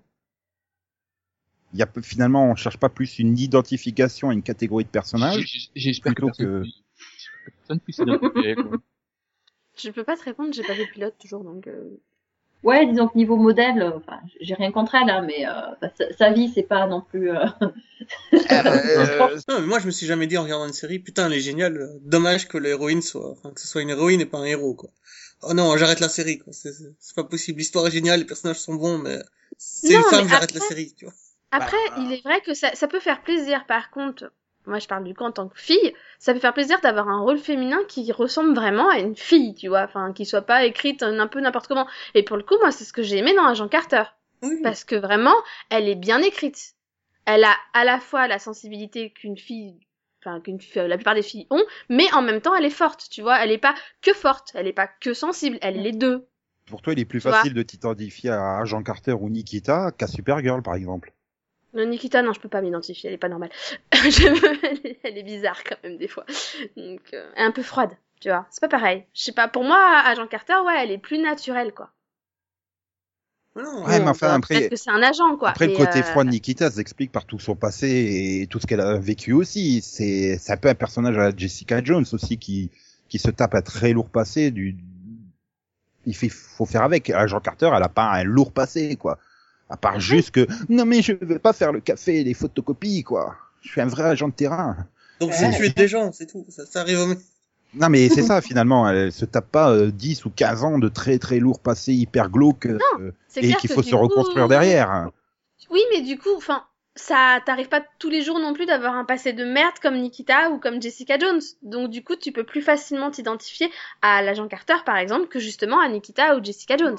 S1: Il y a finalement, on cherche pas plus une identification à une catégorie de personnages.
S2: J'espère que- puisse elle, quoi.
S7: Je peux pas te répondre, j'ai pas vu le pilote toujours, donc... euh,
S4: Ouais, disons que niveau modèle, euh, enfin, j'ai rien contre elle, hein, mais euh, bah, sa, sa vie c'est pas non plus. euh,
S1: Euh,
S5: Non, mais moi je me suis jamais dit en regardant une série, putain, elle est géniale. Dommage que l'héroïne soit, enfin que ce soit une héroïne et pas un héros, quoi. Oh non, j'arrête la série, quoi. C'est- pas possible. L'histoire est géniale, les personnages sont bons, mais c'est
S7: Non,
S5: une femme,
S7: mais
S5: j'arrête la
S7: après-
S5: série, tu vois.
S7: Après,
S1: Bah.
S7: il est vrai que ça, ça peut faire plaisir. Par contre, moi je parle du coup en tant que fille, ça peut faire plaisir d'avoir un rôle féminin qui ressemble vraiment à une fille, tu vois, enfin qui soit pas écrite un peu n'importe comment. Et pour le coup, moi c'est ce que j'ai aimé dans Agent Carter,
S5: Oui.
S7: parce que vraiment, elle est bien écrite. Elle a à la fois la sensibilité qu'une fille, enfin qu'une fi- la plupart des filles ont, mais en même temps elle est forte, tu vois. Elle est pas que forte, elle est pas que sensible, elle est les deux.
S1: Pour toi, il est plus
S7: Tu
S1: facile de t'identifier à Agent Carter ou Nikita qu'à Supergirl, par exemple.
S7: Non, Nikita, non, je peux pas m'identifier, elle est pas normale. Je- elle, est, elle est bizarre quand même des fois. Donc, euh, elle est un peu froide, tu vois. C'est pas pareil. Je sais pas, pour moi, Agent Carter, ouais, elle est plus naturelle, quoi.
S5: Non,
S1: Ouais, mais enfin, après-
S7: que c'est un agent, quoi.
S1: Après, le côté
S7: euh,
S1: froid de Nikita s'explique par tout son passé et tout ce qu'elle a vécu aussi. C'est, c'est un peu un personnage à la Jessica Jones aussi qui, qui se tape un très lourd passé du, il fait, faut faire avec. Agent Carter, elle a pas un lourd passé, quoi. À part juste que, non mais je veux pas faire le café et les photocopies, quoi. Je suis un vrai agent de terrain.
S5: Donc c'est tuer des gens, c'est tout. Ça, ça arrive au
S1: Non mais c'est ça finalement, elle se tape pas euh, 10 ou 15 ans de très très lourd passé hyper glauque euh, et qu'il faut se
S7: coup-
S1: reconstruire derrière.
S7: Oui, mais du coup, enfin, ça t'arrive pas tous les jours non plus d'avoir un passé de merde comme Nikita ou comme Jessica Jones. Donc, du coup, tu peux plus facilement t'identifier à l'agent Carter, par exemple, que justement à Nikita ou Jessica Jones.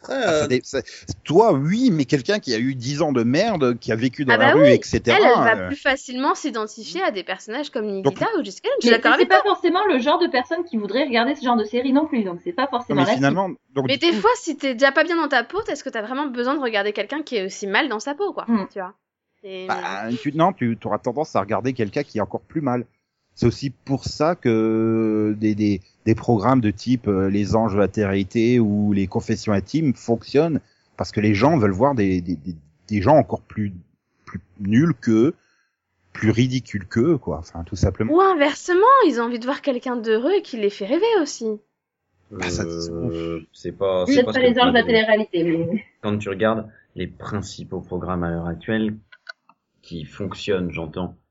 S5: Après,
S1: Ah,
S5: euh,
S1: ça dé- ça- toi, oui, mais quelqu'un qui a eu 10 ans de merde, qui a vécu dans
S7: Ah
S1: la
S7: bah
S1: rue, etc.
S7: Elle, elle va
S1: euh,
S7: plus facilement s'identifier à des personnages comme Nikita ou Jessica
S4: Mais c'est pas forcément le genre de personne qui voudrait regarder ce genre de série non plus, donc c'est pas
S1: non,
S4: forcément
S1: mais finalement, donc,
S7: Mais des
S1: coup,
S7: fois, si t'es déjà pas bien dans ta peau, est-ce que t'as vraiment besoin de regarder quelqu'un qui est aussi mal dans sa peau, quoi
S4: Mm.
S7: Tu vois? Et-
S1: bah, tu, non, tu auras tendance à regarder quelqu'un qui est encore plus mal. C'est aussi pour ça que des, des, des programmes de type euh, Les Anges de la Terre-été ou Les Confessions intimes fonctionnent parce que les gens veulent voir des, des, des, des gens encore plus, plus nuls qu'eux, plus ridicules qu'eux, quoi. Enfin, tout simplement.
S7: Ou inversement, ils ont envie de voir quelqu'un d'heureux et qui les fait rêver aussi.
S1: Ah, ça,
S3: Euh, c'est pas,
S4: Peut-être
S3: c'est
S4: pas
S3: ce
S4: les anges de la télé-réalité, mais
S3: quand tu regardes les principaux programmes à l'heure actuelle qui fonctionnent, j'entends, euh,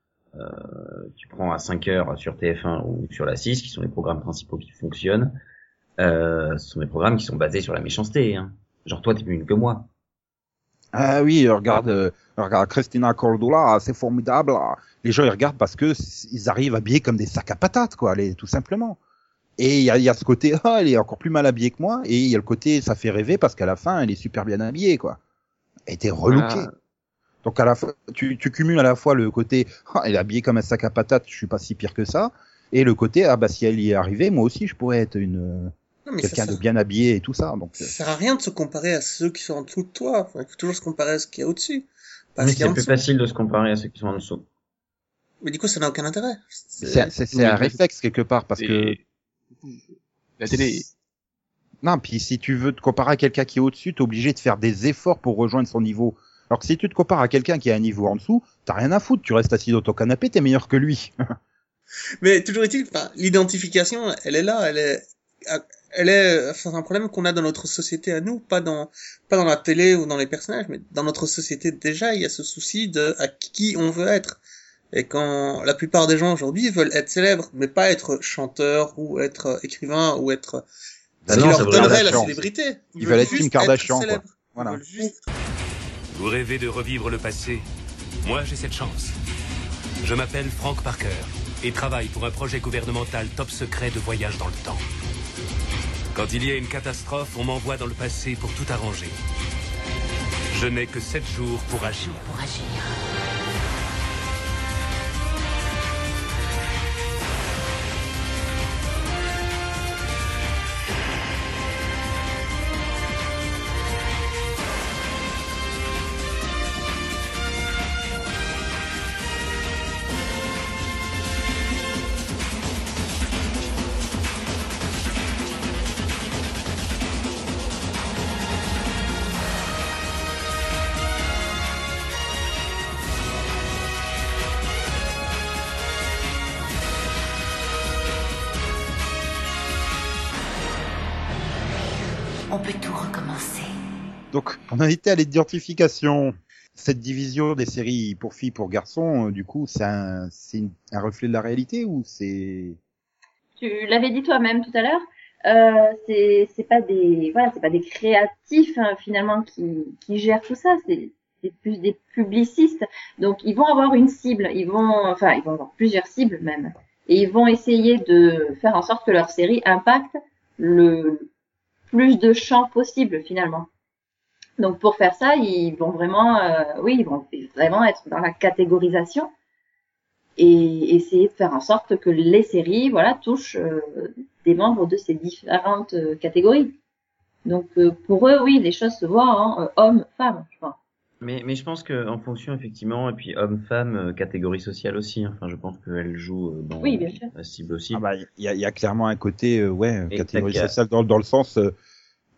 S3: tu prends à 5 heures sur TF1 ou sur la 6, qui sont les programmes principaux qui fonctionnent, euh, ce sont des programmes qui sont basés sur la méchanceté. Hein. Genre toi, t'es plus une que moi.
S1: Ah oui, regarde, euh, regarde Christina Cordula, c'est formidable. Les gens ils regardent parce que ils arrivent habillés comme des sacs à patates, quoi, les, tout simplement. Et il y a, y a ce côté, ah, elle est encore plus mal habillée que moi. Et il y a le côté, ça fait rêver parce qu'à la fin, elle est super bien habillée, quoi. Elle était relookée.
S2: Voilà.
S1: Donc à la fois, tu, tu cumules à la fois le côté, ah, elle est habillée comme un sac à patates, je suis pas si pire que ça, et le côté, ah bah si elle y est arrivée, moi aussi je pourrais être une quelqu'un de bien habillé et tout ça. Donc euh,
S5: ça sert à rien de se comparer à ceux qui sont en dessous de toi. Enfin, il faut toujours se comparer à ce qu'il y a au-dessus.
S3: Mais c'est plus facile de se comparer à ceux qui sont en dessous.
S5: Mais du coup, ça n'a aucun intérêt.
S1: c'est un réflexe quelque part parce que
S2: La télé,
S1: Non, puis si tu veux te comparer à quelqu'un qui est au-dessus, t'es obligé de faire des efforts pour rejoindre son niveau. Alors que si tu te compares à quelqu'un qui est à un niveau en dessous, t'as rien à foutre, tu restes assis dans ton canapé, t'es meilleur que lui.
S5: Mais toujours est-il, enfin, l'identification, elle est là, elle est, elle est, enfin, c'est un problème qu'on a dans notre société à nous, pas dans, pas dans la télé ou dans les personnages, mais dans notre société déjà, il y a ce souci de à qui on veut être. Et quand la plupart des gens aujourd'hui veulent être célèbres, mais pas être chanteur ou être écrivain ou être ce
S3: non,
S5: qui leur donnerait la célébrité.
S1: Ils veulent être
S5: juste
S1: Kim Kardashian, quoi.
S5: célèbres. Ils
S1: Voilà.
S5: veulent juste-
S8: Vous rêvez de revivre le passé Moi, j'ai cette chance. Je m'appelle Frank Parker et travaille pour un projet gouvernemental top secret de voyage dans le temps. Quand il y a une catastrophe, on m'envoie dans le passé pour tout arranger. Je n'ai que sept jours pour agir.
S9: Pour agir.
S1: Donc, on a été à l'identification. Cette division des séries pour filles, pour garçons, euh, du coup, c'est un, un reflet de la réalité ou c'est...
S4: tu l'avais dit toi-même tout à l'heure, euh, c'est c'est pas des voilà, c'est pas des créatifs hein, finalement qui qui gèrent tout ça. C'est c'est plus des publicistes. Donc ils vont avoir une cible, ils vont, enfin ils vont avoir plusieurs cibles même, et ils vont essayer de faire en sorte que leur série impacte le plus de champs possible finalement. Donc pour faire ça, ils vont vraiment, euh, oui, ils vont vraiment être dans la catégorisation et essayer de faire en sorte que les séries, voilà, touchent euh, des membres de ces différentes euh, catégories. Donc euh, pour eux, oui, les choses se voient, hein, euh, hommes, femmes, je pense.
S3: Mais, mais je pense que en fonction effectivement et puis homme-femme euh, catégorie sociale aussi. hein. Enfin, je pense qu'elle joue euh, dans
S4: Oui, bien sûr.
S3: la cible aussi.
S1: Ah bah, il y a, il y a clairement un côté, euh, ouais,
S3: Et
S1: catégorie sociale dans, dans le sens, euh,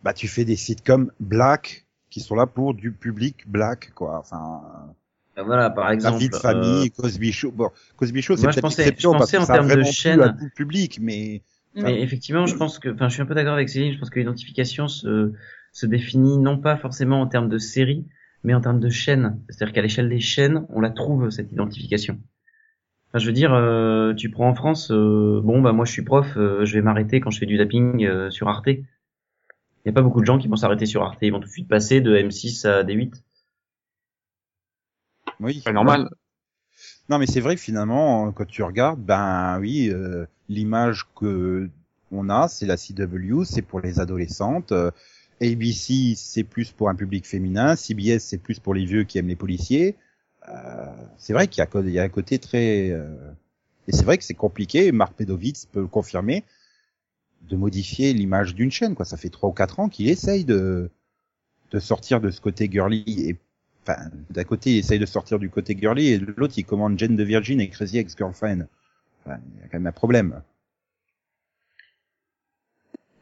S1: bah, tu fais des sites comme Black qui sont là pour du public black, quoi. Enfin,
S3: Euh, Voilà, par
S1: la
S3: exemple.
S1: vie de famille, Cosby Show. Bon, Cosby Show, c'est peut-être
S3: je
S1: parce
S3: pensais
S1: que
S3: en
S1: ça a
S3: termes de
S1: vraiment plu
S3: chaîne.
S1: à tout le public, mais
S3: euh, Mais effectivement, je pense que, enfin, je suis un peu d'accord avec Céline. Je pense que l'identification se se définit non pas forcément en termes de série, mais en termes de chaîne. C'est-à-dire qu'à l'échelle des chaînes, on la trouve cette identification. Enfin, je veux dire, euh, tu prends en France, euh, bon bah moi je suis prof, euh, je vais m'arrêter quand je fais du zapping euh, sur Arte. Il n'y a pas beaucoup de gens qui vont s'arrêter sur Arte, ils vont tout de suite passer de M6 à D8.
S1: oui.
S2: C'est normal.
S1: Non, mais c'est vrai que finalement, quand tu regardes, ben oui, euh, l'image que on a, c'est la CW, c'est pour les adolescentes. Euh, ABC, c'est plus pour un public féminin. CBS, c'est plus pour les vieux qui aiment les policiers. Euh, c'est vrai qu'il y a, co- il y a un côté très... euh, Et c'est vrai que c'est compliqué, Marc Pedovitz peut le confirmer, de modifier l'image d'une chaîne. Quoi. Ça fait trois ou quatre ans qu'il essaye de, de sortir de ce côté girly. Et enfin, d'un côté, il essaye de sortir du côté girly, et de l'autre, il commande Jane de Virgin et Crazy Ex-Girlfriend. Enfin, il y a quand même un problème.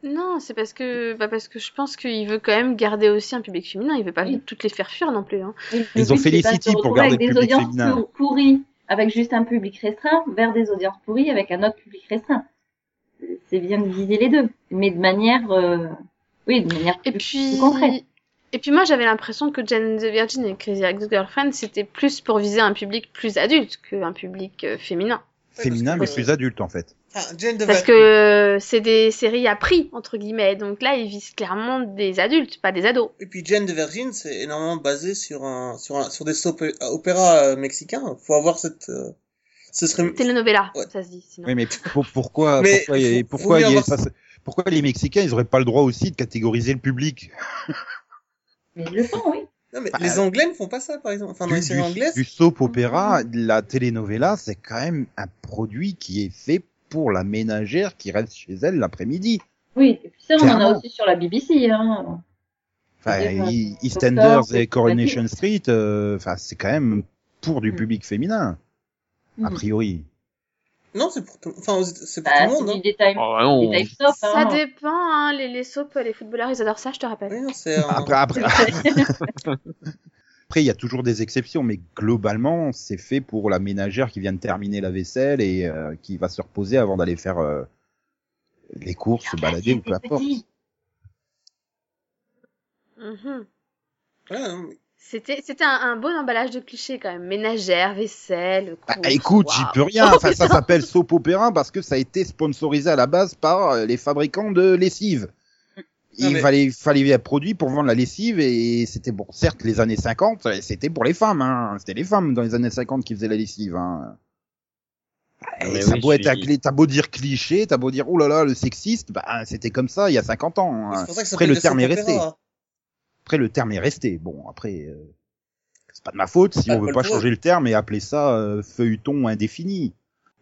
S7: Non, c'est parce que, bah parce que je pense qu'il veut quand même garder aussi un public féminin. Il veut pas
S4: Oui.
S7: toutes les faire fuir non plus. Hein.
S1: Ils ont Felicity pour garder
S4: avec
S1: le
S4: des
S1: public
S4: audiences
S1: féminin.
S4: pour- pourries avec juste un public restreint vers des audiences pourries avec un autre public restreint. C'est bien de viser les deux, mais de manière, euh, oui, de manière
S7: Et
S4: plus,
S7: puis,
S4: plus concrète.
S7: et puis moi j'avais l'impression que Jane the Virgin et Crazy Ex-Girlfriend c'était plus pour viser un public plus adulte qu'un public euh, féminin.
S1: Féminin, mais plus adulte, en fait.
S5: Enfin, Jane de
S7: Parce que euh, c'est des séries à prix entre guillemets. Donc là ils visent clairement des adultes, pas des ados.
S5: Et puis Jane de Virgin, c'est énormément basé sur un, sur un, sur des soap opéras euh, mexicains. Faut avoir cette, euh, ce serait,
S7: Telenovela,
S5: Ouais.
S7: ça se dit sinon.
S1: Oui, mais pour- pourquoi,
S5: Mais
S1: pourquoi,
S5: faut-
S1: pourquoi, y a- les Mexicains, ils auraient pas le droit aussi de catégoriser le public?
S4: Mais ils le font, oui.
S5: non, mais
S1: Bah,
S5: les Anglais ne font pas ça, par exemple. Enfin, dans
S1: du,
S5: les séries anglaises.
S1: du soap opéra, de la telenovela, c'est quand même un produit qui est fait pour la ménagère qui reste chez elle l'après-midi.
S4: Oui, et puis ça, on en a aussi sur la BBC, hein.
S1: Enfin, E- EastEnders et Coronation Street, euh, enfin, c'est quand même pour du
S4: Mm.
S1: public féminin, a
S4: Mm.
S1: priori.
S5: Non, c'est pour tout, enfin, c'est pour
S4: Bah,
S5: tout le monde, hein.
S4: détail,
S2: Oh, bah non.
S7: Ça
S4: hein.
S7: dépend, hein, les, les soaps, les footballeurs, ils adorent ça, je te rappelle.
S5: Oui, non, c'est un...
S1: Après, après, après, il y a toujours des exceptions, mais globalement, c'est fait pour la ménagère qui vient de terminer la vaisselle et euh, qui va se reposer avant d'aller faire euh, les courses, se balader ou peu importe.
S7: Mhm.
S5: Non, mais-
S7: C'était, c'était un, un bon emballage de clichés quand même. Ménagère, vaisselle,
S1: Bah, écoute, j'y peux rien.
S7: Oh,
S1: Enfin, ça s'appelle soap opéra parce que ça a été sponsorisé à la base par euh, les fabricants de lessive. Il
S5: mais-
S1: fallait, fallait un produit pour vendre la lessive et c'était bon. Certes, les années 50, euh, c'était pour les femmes. Hein. C'était les femmes dans les années 50 qui faisaient la lessive. Hein. Et
S3: Mais
S1: ça
S3: oui,
S1: beau être un
S3: suis-
S1: t'as beau dire cliché, t'as beau dire oh là là le sexiste, bah c'était comme ça il y a 50 ans. hein.
S5: c'est pour ça que ça
S1: Après le terme est resté. Après le terme est resté. Bon après euh, c'est pas de ma faute si on veut pas changer le terme et appeler ça euh, feuilleton indéfini.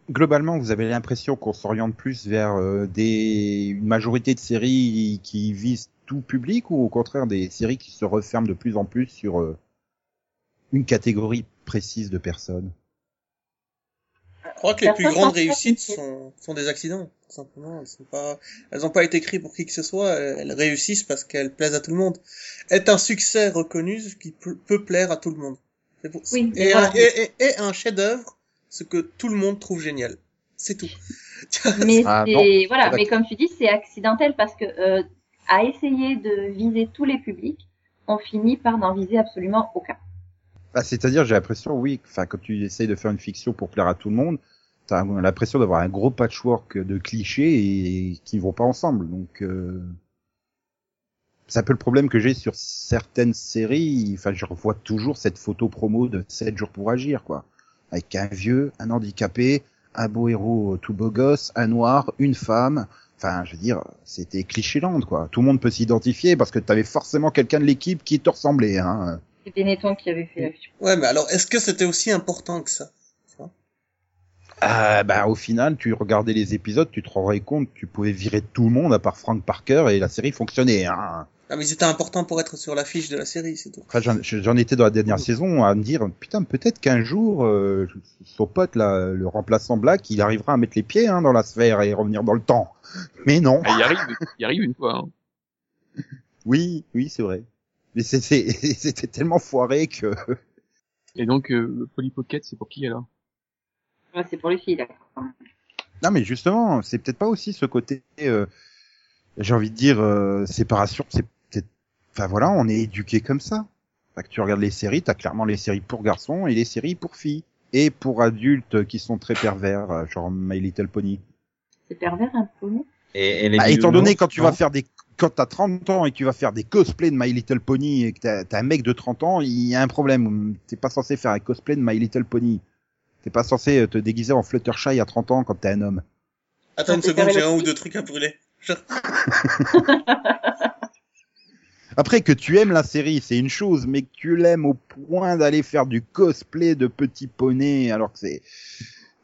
S1: Globalement, vous avez l'impression qu'on s'oriente plus vers euh, des une majorité de séries qui visent tout public ou au contraire des séries qui se referment de plus en plus sur euh, une catégorie précise de personnes?
S5: Je crois que les plus grandes réussites sont, sont des accidents, tout simplement. Elles sont pas, elles ont pas été écrites pour qui que ce soit. Elles, réussissent parce qu'elles plaisent à tout le monde. Est un succès reconnu, ce qui peut, plaire à tout le monde. Pour-
S4: Oui,
S5: et, un, et, et- et un chef-d'œuvre, ce que tout le monde trouve génial. C'est tout.
S4: Mais
S1: Ah,
S4: voilà, mais comme tu dis, c'est accidentel parce que euh, à essayer de viser tous les publics, on finit par n'en viser absolument aucun.
S1: Bah, c'est-à-dire, j'ai l'impression, oui, enfin, quand tu essayes de faire une fiction pour plaire à tout le monde, t'as l'impression d'avoir un gros patchwork de clichés et qui vont pas ensemble. Donc, euh, c'est un peu le problème que j'ai sur certaines séries. Enfin, je revois toujours cette photo promo de 7 jours pour agir, quoi. Avec un vieux, un handicapé, un beau héros tout beau gosse, un noir, une femme. Enfin, je veux dire, c'était cliché-land, quoi. Tout le monde peut s'identifier parce que t'avais forcément quelqu'un de l'équipe qui te ressemblait, hein.
S4: C'est Benetton qui avait fait la
S5: Ouais, mais alors, est-ce que c'était aussi important que ça
S1: Ah, bah, au final, tu regardais les épisodes, tu te rendrais compte, tu pouvais virer tout le monde à part Frank Parker et la série fonctionnait, hein.
S5: Ah, mais c'était important pour être sur l'affiche de la série, c'est tout.
S1: Enfin, j'en- étais dans la dernière saison à me dire, putain, peut-être qu'un jour, euh, son pote, là, le remplaçant Black, il arrivera à mettre les pieds hein, dans la sphère et revenir dans le temps. Mais non.
S2: Ah, il y arrive, il arrive une fois. Hein.
S1: Oui, oui, c'est vrai. Mais c'est- c'est- c'était tellement foiré que...
S2: Et donc, euh, le Polly Pocket, c'est pour qui alors?
S4: Ouais, c'est pour les filles, là.
S1: Non, mais justement, c'est peut-être pas aussi ce côté, euh, j'ai envie de dire, euh, séparation. C'est peut-être, enfin voilà, on est éduqué comme ça. Enfin, que tu regardes les séries, t'as clairement les séries pour garçons et les séries pour filles et pour adultes qui sont très pervers, euh, genre My Little Pony.
S4: C'est pervers un peu.
S3: Et, et les
S1: Bah, étant donné quand tu vas faire des quand t'as 30 ans et que tu vas faire des cosplays de My Little Pony et que t'as un mec de 30 ans, il y a un problème. T'es pas censé faire un cosplay de My Little Pony. T'es pas censé euh, te déguiser en Fluttershy à 30 ans quand t'es un homme.
S5: Attends une seconde, j'ai un ou deux trucs à brûler. Je-
S1: Après que tu aimes la série, c'est une chose, mais que tu l'aimes au point d'aller faire du cosplay de petit poney, alors que c'est.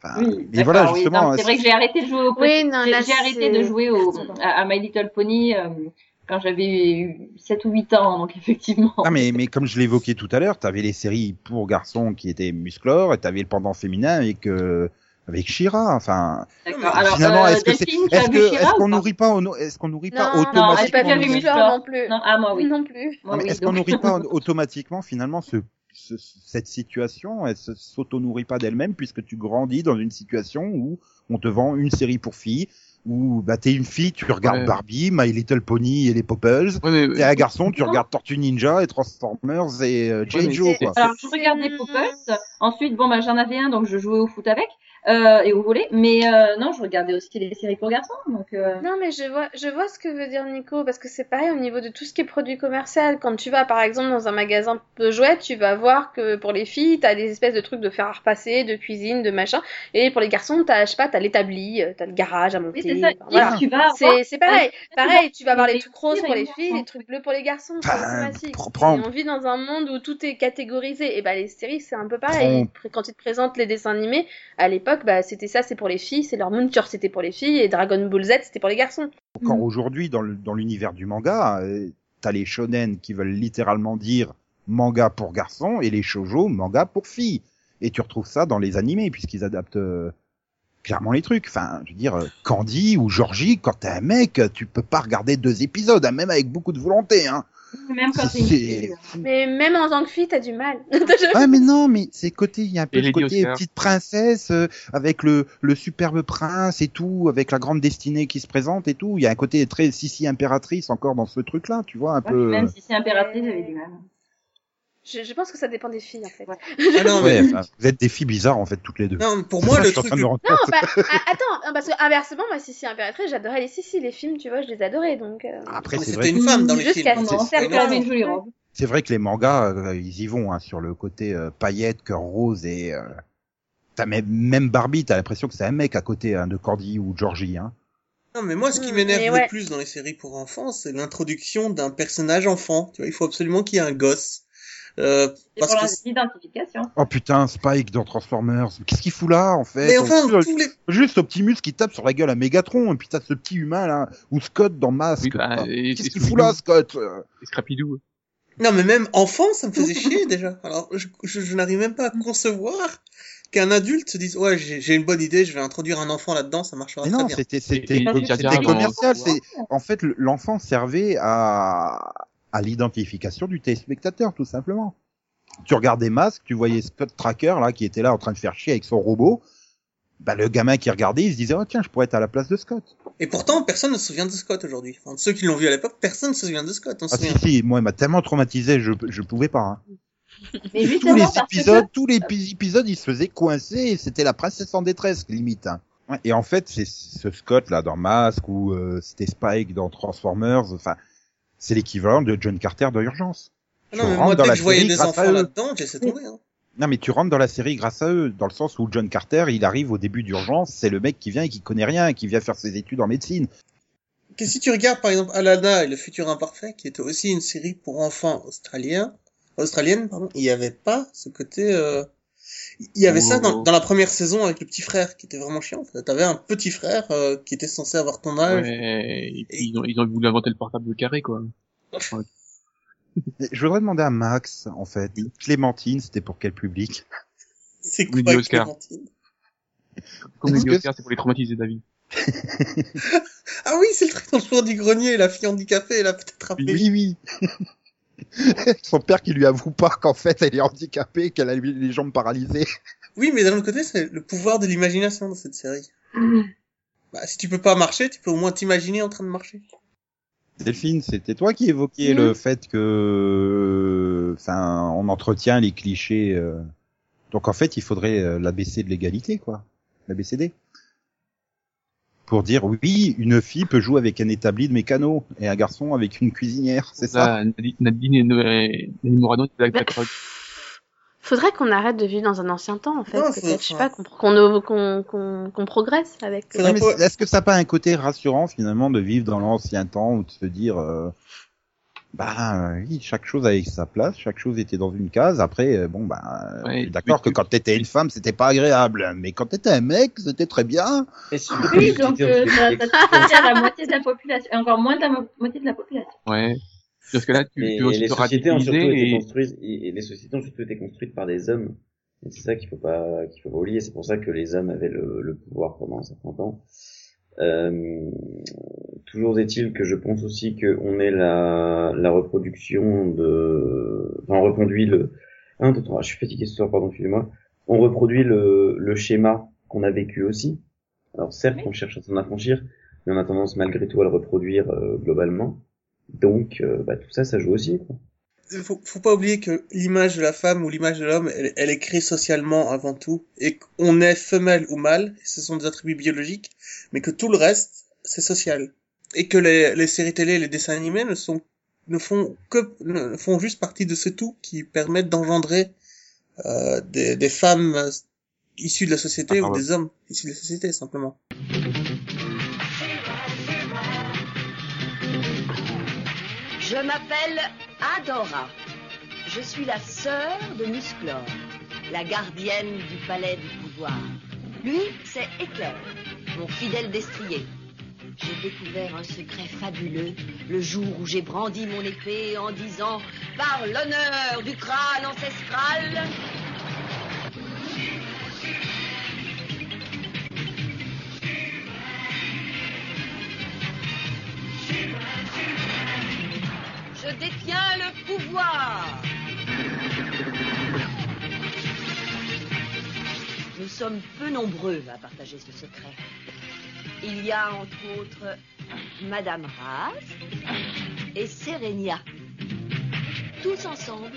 S1: Enfin,
S4: Oui,
S1: mais voilà
S4: oui.
S1: justement.
S4: C'est vrai que j'ai arrêté de jouer au
S7: Oui, non,
S4: j'ai arrêté de jouer au, à, à My Little Pony euh, quand j'avais eu 7 ou 8 ans, donc effectivement.
S1: Ah mais mais comme je l'évoquais tout à l'heure, t'avais les séries pour garçons qui étaient musclores et t'avais le pendant féminin avec euh, avec Shira. Enfin,
S4: D'accord. Alors,
S1: finalement,
S4: euh,
S1: est-ce que
S4: tu as
S1: est-ce que est-ce qu'on nourrit pas est-ce qu'on nourrit pas
S7: Non,
S1: automatiquement
S4: non, j'ai pas vu Musclor.
S7: Musclor non plus.
S4: Non, ah moi oui.
S7: Non plus.
S4: Moi, oui,
S1: est-ce qu'on nourrit pas automatiquement finalement ce, ce- cette situation Elle s'auto-nourrit pas d'elle-même puisque tu grandis dans une situation où on te vend une série pour filles, où bah t'es une fille, tu regardes
S2: Ouais.
S1: Barbie, My Little Pony et les Popples.
S2: Ouais,
S1: T'es un garçon, tu
S4: Non.
S1: regardes Tortue Ninja et Transformers et euh,
S2: mais
S1: Joe quoi.
S4: Alors, je regardais Popples. Ensuite, bon, bah, j'en avais un, donc je jouais au foot avec, euh, et au volley. Mais, euh, non, je regardais aussi les séries pour garçons, donc, euh...
S7: Non, mais je vois, je vois ce que veut dire Nico, parce que c'est pareil au niveau de tout ce qui est produit commercial. Quand tu vas, par exemple, dans un magasin de jouets, tu vas voir que pour les filles, t'as des espèces de trucs de fer à repasser, de cuisine, de machin. Et pour les garçons, t'as, je sais pas, t'as l'établi, euh, t'as le garage à monter.
S4: oui, c'est ça.
S7: enfin, voilà.
S4: Et tu vas avoir-
S7: C'est, c'est pareil. Pareil, tu vas avoir les trucs roses pour les filles, les trucs bleus pour les garçons. Et on vit dans un monde où tout est catégorisé. Et bah, les séries, c'est un peu pareil. Quand ils te présentent les dessins animés, à l'époque, bah, c'était ça, c'est pour les filles, c'est leur Moonture, c'était pour les filles, et Dragon Ball Z, c'était pour les garçons.
S1: Encore
S4: Mm.
S1: aujourd'hui dans l'univers du manga, euh, t'as les shonen qui veulent littéralement dire manga pour garçons et les shoujo manga pour filles. Et tu retrouves ça dans les animés puisqu'ils adaptent euh, clairement les trucs. Enfin, je veux dire, euh, Candy ou Georgie, quand t'es un mec, tu peux pas regarder deux épisodes, hein, même avec beaucoup de volonté. Hein.
S4: Même quand
S1: C'est-
S4: t'es une
S1: c'est
S4: fille.
S1: fou.
S7: Mais même en tant que fille, t'as du mal.
S1: Ouais, mais non, mais c'est côté, il y a un peu
S2: Et Lady
S1: côté petite princesse euh, avec le, le superbe prince et tout, avec la grande destinée qui se présente et tout. Il y a un côté très Sissi impératrice encore dans ce truc-là, tu vois, un
S4: Ouais,
S1: peu.
S4: Même si c'est impératrice, j'avais du mal.
S7: Je, je pense que ça dépend des filles, en fait.
S4: Ouais.
S5: Ah non,
S1: Ouais,
S5: mais...
S1: enfin, vous êtes des filles bizarres en fait toutes les deux.
S5: non, pour moi,
S1: Ça,
S5: le
S1: je suis en
S5: truc
S1: train de me rendre
S7: Non,
S1: compte.
S7: bah, attends, parce que inversement, moi, Sissi Impératrice, j'adorais les Sissi, les films, tu vois, je les adorais, donc... euh,
S1: Après, c'est
S5: c'était
S1: vrai,
S5: une femme dans les films.
S1: c'est- vrai que les mangas, euh, ils y vont hein, sur le côté euh, paillettes, cœur rose et. Euh... T'as même, même Barbie, t'as l'impression que c'est un mec à côté hein, de Cordy ou Georgie. Hein.
S5: Non, mais moi, ce qui
S7: Hmm,
S5: m'énerve le plus dans les séries pour enfants, c'est l'introduction d'un personnage enfant. Tu vois, il faut absolument qu'il y ait un gosse. Euh,
S4: C'est
S5: parce
S4: pour
S5: que...
S4: l'identification.
S1: Oh putain, Spike dans Transformers. Qu'est-ce qu'il fout là en fait?
S5: Mais enfin,
S1: Juste-
S5: tous les...
S1: Juste Optimus qui tape sur la gueule à Megatron, et puis t'as ce petit humain là, ou Scott dans Masque.
S2: Oui, bah,
S1: Qu'est-ce qu'il fout là, Scott?
S2: Et Scrappy-Doo.
S5: Non, mais même enfant, ça me faisait chier déjà. Alors, je, je, je n'arrive même pas à concevoir qu'un adulte se dise, ouais, j'ai j'ai une bonne idée, je vais introduire un enfant là-dedans, ça marchera
S1: Mais
S5: très
S1: non,
S5: bien.
S1: c'était c'était commercial. C'est en fait le- l'enfant servait à à l'identification du téléspectateur tout simplement. Tu regardais Masque, tu voyais Scott Tracker là qui était là en train de faire chier avec son robot. Bah le gamin qui regardait, il se disait oh tiens je pourrais être à la place de Scott.
S5: Et pourtant, personne ne se souvient de Scott aujourd'hui. Enfin, ceux qui l'ont vu à l'époque, personne ne se souvient de Scott, on se
S1: Ah si
S5: souvient.
S1: si, moi il m'a tellement traumatisé, je je pouvais pas. Hein.
S4: Mais
S1: tous
S4: justement,
S1: les
S4: parce
S1: épisodes, tous les épi- épisodes, il se faisait coincer et c'était la princesse en détresse, limite. hein. Ouais, Et en fait, c'est ce Scott là dans Mask ou euh, c'était Spike dans Transformers. Enfin, c'est l'équivalent de John Carter de Urgence.
S5: Ah
S1: Tu
S5: Non, mais
S1: rentres
S5: moi,
S1: dans
S5: dès
S1: la
S5: que je voyais
S1: série
S5: des
S1: grâce à
S5: enfants
S1: eux.
S5: là-dedans, j'ai laissé tomber. Hein.
S1: Non, mais tu rentres dans la série grâce à eux, dans le sens où John Carter, il arrive au début d'Urgence, c'est le mec qui vient et qui connaît rien, et qui vient faire ses études en médecine.
S5: Que si tu regardes par exemple Alana et le futur imparfait, qui était aussi une série pour enfants australiens, australienne, pardon, il n'y avait pas ce côté. Euh... Il y avait ça dans, dans la première saison avec le petit frère, qui était vraiment chiant. T'avais un petit frère euh, qui était censé avoir ton âge.
S2: Ouais, et puis ils ont, ils ont voulu inventer le portable de carré, quoi.
S1: Je voudrais demander à Max, en fait, Clémentine, c'était pour quel public
S5: C'est quoi. Clémentine
S2: Comme les Oscars, c'est pour les traumatiser David.
S5: Ah oui, c'est le truc dans le du grenier, la fille handicapée, elle a peut-être rappelé.
S1: Oui, oui. Son père qui lui avoue pas qu'en fait elle est handicapée, qu'elle a les jambes paralysées.
S5: Oui, mais d'un autre côté, c'est le pouvoir de l'imagination dans cette série.
S7: Mm.
S5: Bah, si tu peux pas marcher, tu peux au moins t'imaginer en train de marcher.
S1: Delphine, c'était toi qui évoquais le fait que, enfin, on entretient les clichés. euh, Donc en fait, il faudrait euh, l'ABC de l'égalité, quoi, l'ABCD, pour dire oui, une fille peut jouer avec un établi de mécano et un garçon avec une cuisinière, c'est ça?
S2: Là, Nadine et Morano,
S7: Bah. Faudrait qu'on arrête de vivre dans un ancien temps, en fait. Je sais pas, qu'on qu'on progresse avec.
S1: Est-ce que ça n'a pas un côté rassurant finalement de vivre dans l'ancien temps ou de se dire, euh, bah oui, chaque chose avait sa place, chaque chose était dans une case. Après, euh, bon, bah,
S2: Ouais,
S1: on est d'accord que quand t'étais une femme, c'était pas agréable, mais quand t'étais un mec, c'était très bien.
S3: Et si
S4: Oui, donc euh, ça, ça touche à la moitié de la population, et encore moins de la mo- moitié de la population.
S2: Ouais. Parce que là, tu,
S3: Mais
S2: tu, tu
S3: les sociétés ont surtout été
S2: et,
S3: construites, et et les sociétés ont surtout été construites par des hommes. Et c'est ça qu'il faut pas, qu'il faut pas oublier. C'est pour ça que les hommes avaient le, le pouvoir pendant un certain temps. Euh, toujours est-il que je pense aussi qu'on est la, la reproduction de, enfin, on reconduit le, un, deux, trois, je suis fatigué ce soir, pardon, excusez-moi. On reproduit le, le schéma qu'on a vécu aussi. Alors certes, on cherche à s'en affranchir, mais on a tendance malgré tout à le reproduire euh, globalement. Donc, euh, bah, tout ça, ça joue aussi. Quoi.
S5: Faut, faut pas oublier que l'image de la femme ou l'image de l'homme, elle, elle est créée socialement avant tout, et qu'on est femelle ou mâle, ce sont des attributs biologiques, mais que tout le reste, c'est social. Et que les, les séries télé et les dessins animés ne sont, ne font que, ne font juste partie de ce tout qui permettent d'engendrer, euh, des, des femmes issues de la société
S2: Ah,
S5: ou des hommes issus de la société, simplement.
S10: Je m'appelle Adora. Je suis la sœur de Musclor, la gardienne du palais du pouvoir. Lui, c'est Éclair, mon fidèle destrier. J'ai découvert un secret fabuleux le jour où j'ai brandi mon épée en disant Par l'honneur du crâne ancestral. Je détiens le pouvoir. Nous sommes peu nombreux à partager ce secret. Il y a entre autres Madame Raz et Serenia. Tous ensemble,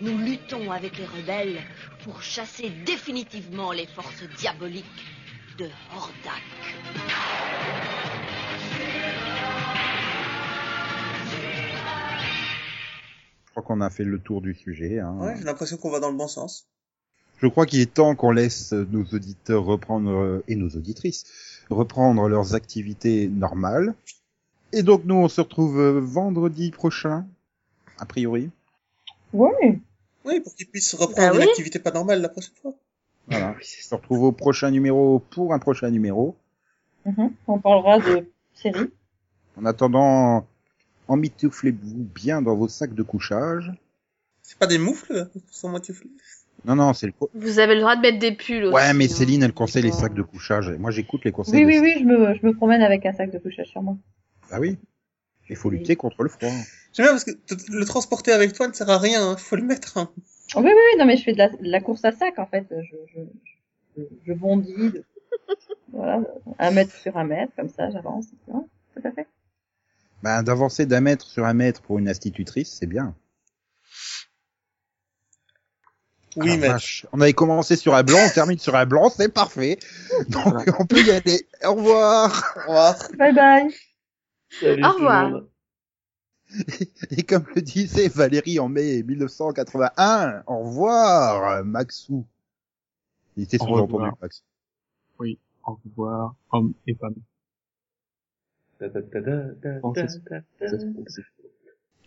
S10: nous luttons avec les rebelles pour chasser définitivement les forces diaboliques de Hordak.
S1: Crois qu'on a fait le tour du sujet. Hein.
S5: Ouais, j'ai l'impression qu'on va dans le bon sens.
S1: Je crois qu'il est temps qu'on laisse nos auditeurs reprendre euh, et nos auditrices reprendre leurs activités normales. Et donc nous on se retrouve vendredi prochain, a priori.
S4: Ouais.
S5: Oui, pour qu'ils puissent reprendre
S7: Bah
S5: une
S7: oui.
S5: activité pas normale la prochaine fois.
S1: Voilà. On se retrouve au prochain numéro pour un prochain numéro.
S4: Mhm. On parlera de séries.
S1: En attendant, emmitouflez-vous bien dans vos sacs de couchage.
S5: C'est pas des moufles, sans.
S1: Non, non, c'est le...
S7: Vous avez le droit de mettre des pulls aussi.
S1: Ouais, mais
S7: hein.
S1: Céline, elle conseille les sacs de couchage. Et Moi, j'écoute les conseils.
S4: Oui, oui, oui, je me, je me promène avec un sac de couchage sur moi.
S1: Ah oui. Il faut lutter contre le froid.
S5: J'aime bien parce que le transporter avec toi ne sert à rien, hein. faut le mettre. hein.
S4: Oh, oui, oui, oui, non, mais je fais de la, de la course à sac, en fait. Je, je, je, je bondis. De... voilà, un mètre sur un mètre, comme ça, j'avance. Tout à fait.
S1: Ben, d'avancer d'un mètre sur un mètre pour une institutrice, c'est bien.
S5: Oui,
S1: Ah,
S5: mais
S1: vache. On avait commencé sur un blanc, on termine sur un blanc, c'est parfait. Donc, on peut y aller. Au revoir.
S5: au revoir.
S4: Bye bye.
S3: Salut
S7: Au revoir.
S1: Et comme le disait Valérie en mai 1981, au revoir, Maxou. Il était sous-entendu,
S2: revoir.
S1: Max.
S2: Oui, au revoir, hommes et femmes.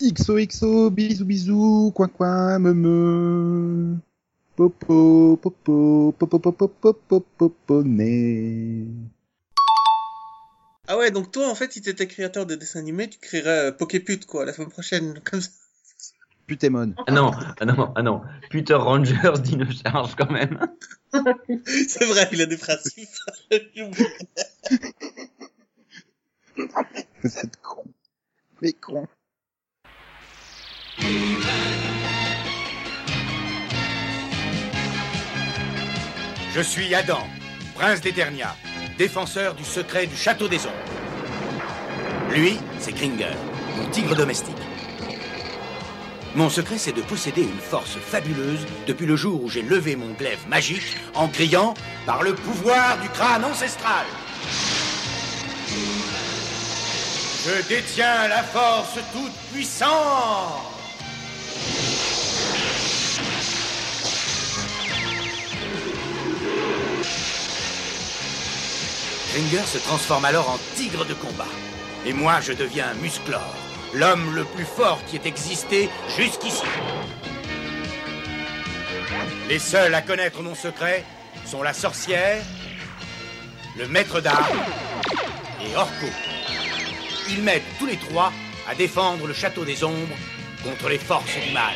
S1: XOXO, bisous bisous, coin coin, me me. Popo, popo, popo, popo, popo, popo, né.
S5: Ah ouais, donc toi, en fait, si t'étais créateur de dessin animé, tu créerais euh, Poképute, quoi, la semaine prochaine, comme ça.
S1: Putémon.
S11: Ah non, ah non, ah non. Peter Rangers, Dino Charge quand même.
S5: C'est vrai, il a des principes.
S1: Vous êtes con. Mais con.
S12: Je suis Adam, prince d'Eternia, défenseur du secret du château des ombres. Lui, c'est Kringer, mon tigre domestique. Mon secret, c'est de posséder une force fabuleuse depuis le jour où j'ai levé mon glaive magique en criant par le pouvoir du crâne ancestral. Je détiens la force toute puissante. Kringer se transforme alors en tigre de combat. Et moi, je deviens Musclor, l'homme le plus fort qui ait existé jusqu'ici. Les seuls à connaître mon secret sont la sorcière, le maître d'armes et Orko. Ils m'aident tous les trois à défendre le château des ombres contre les forces du mal.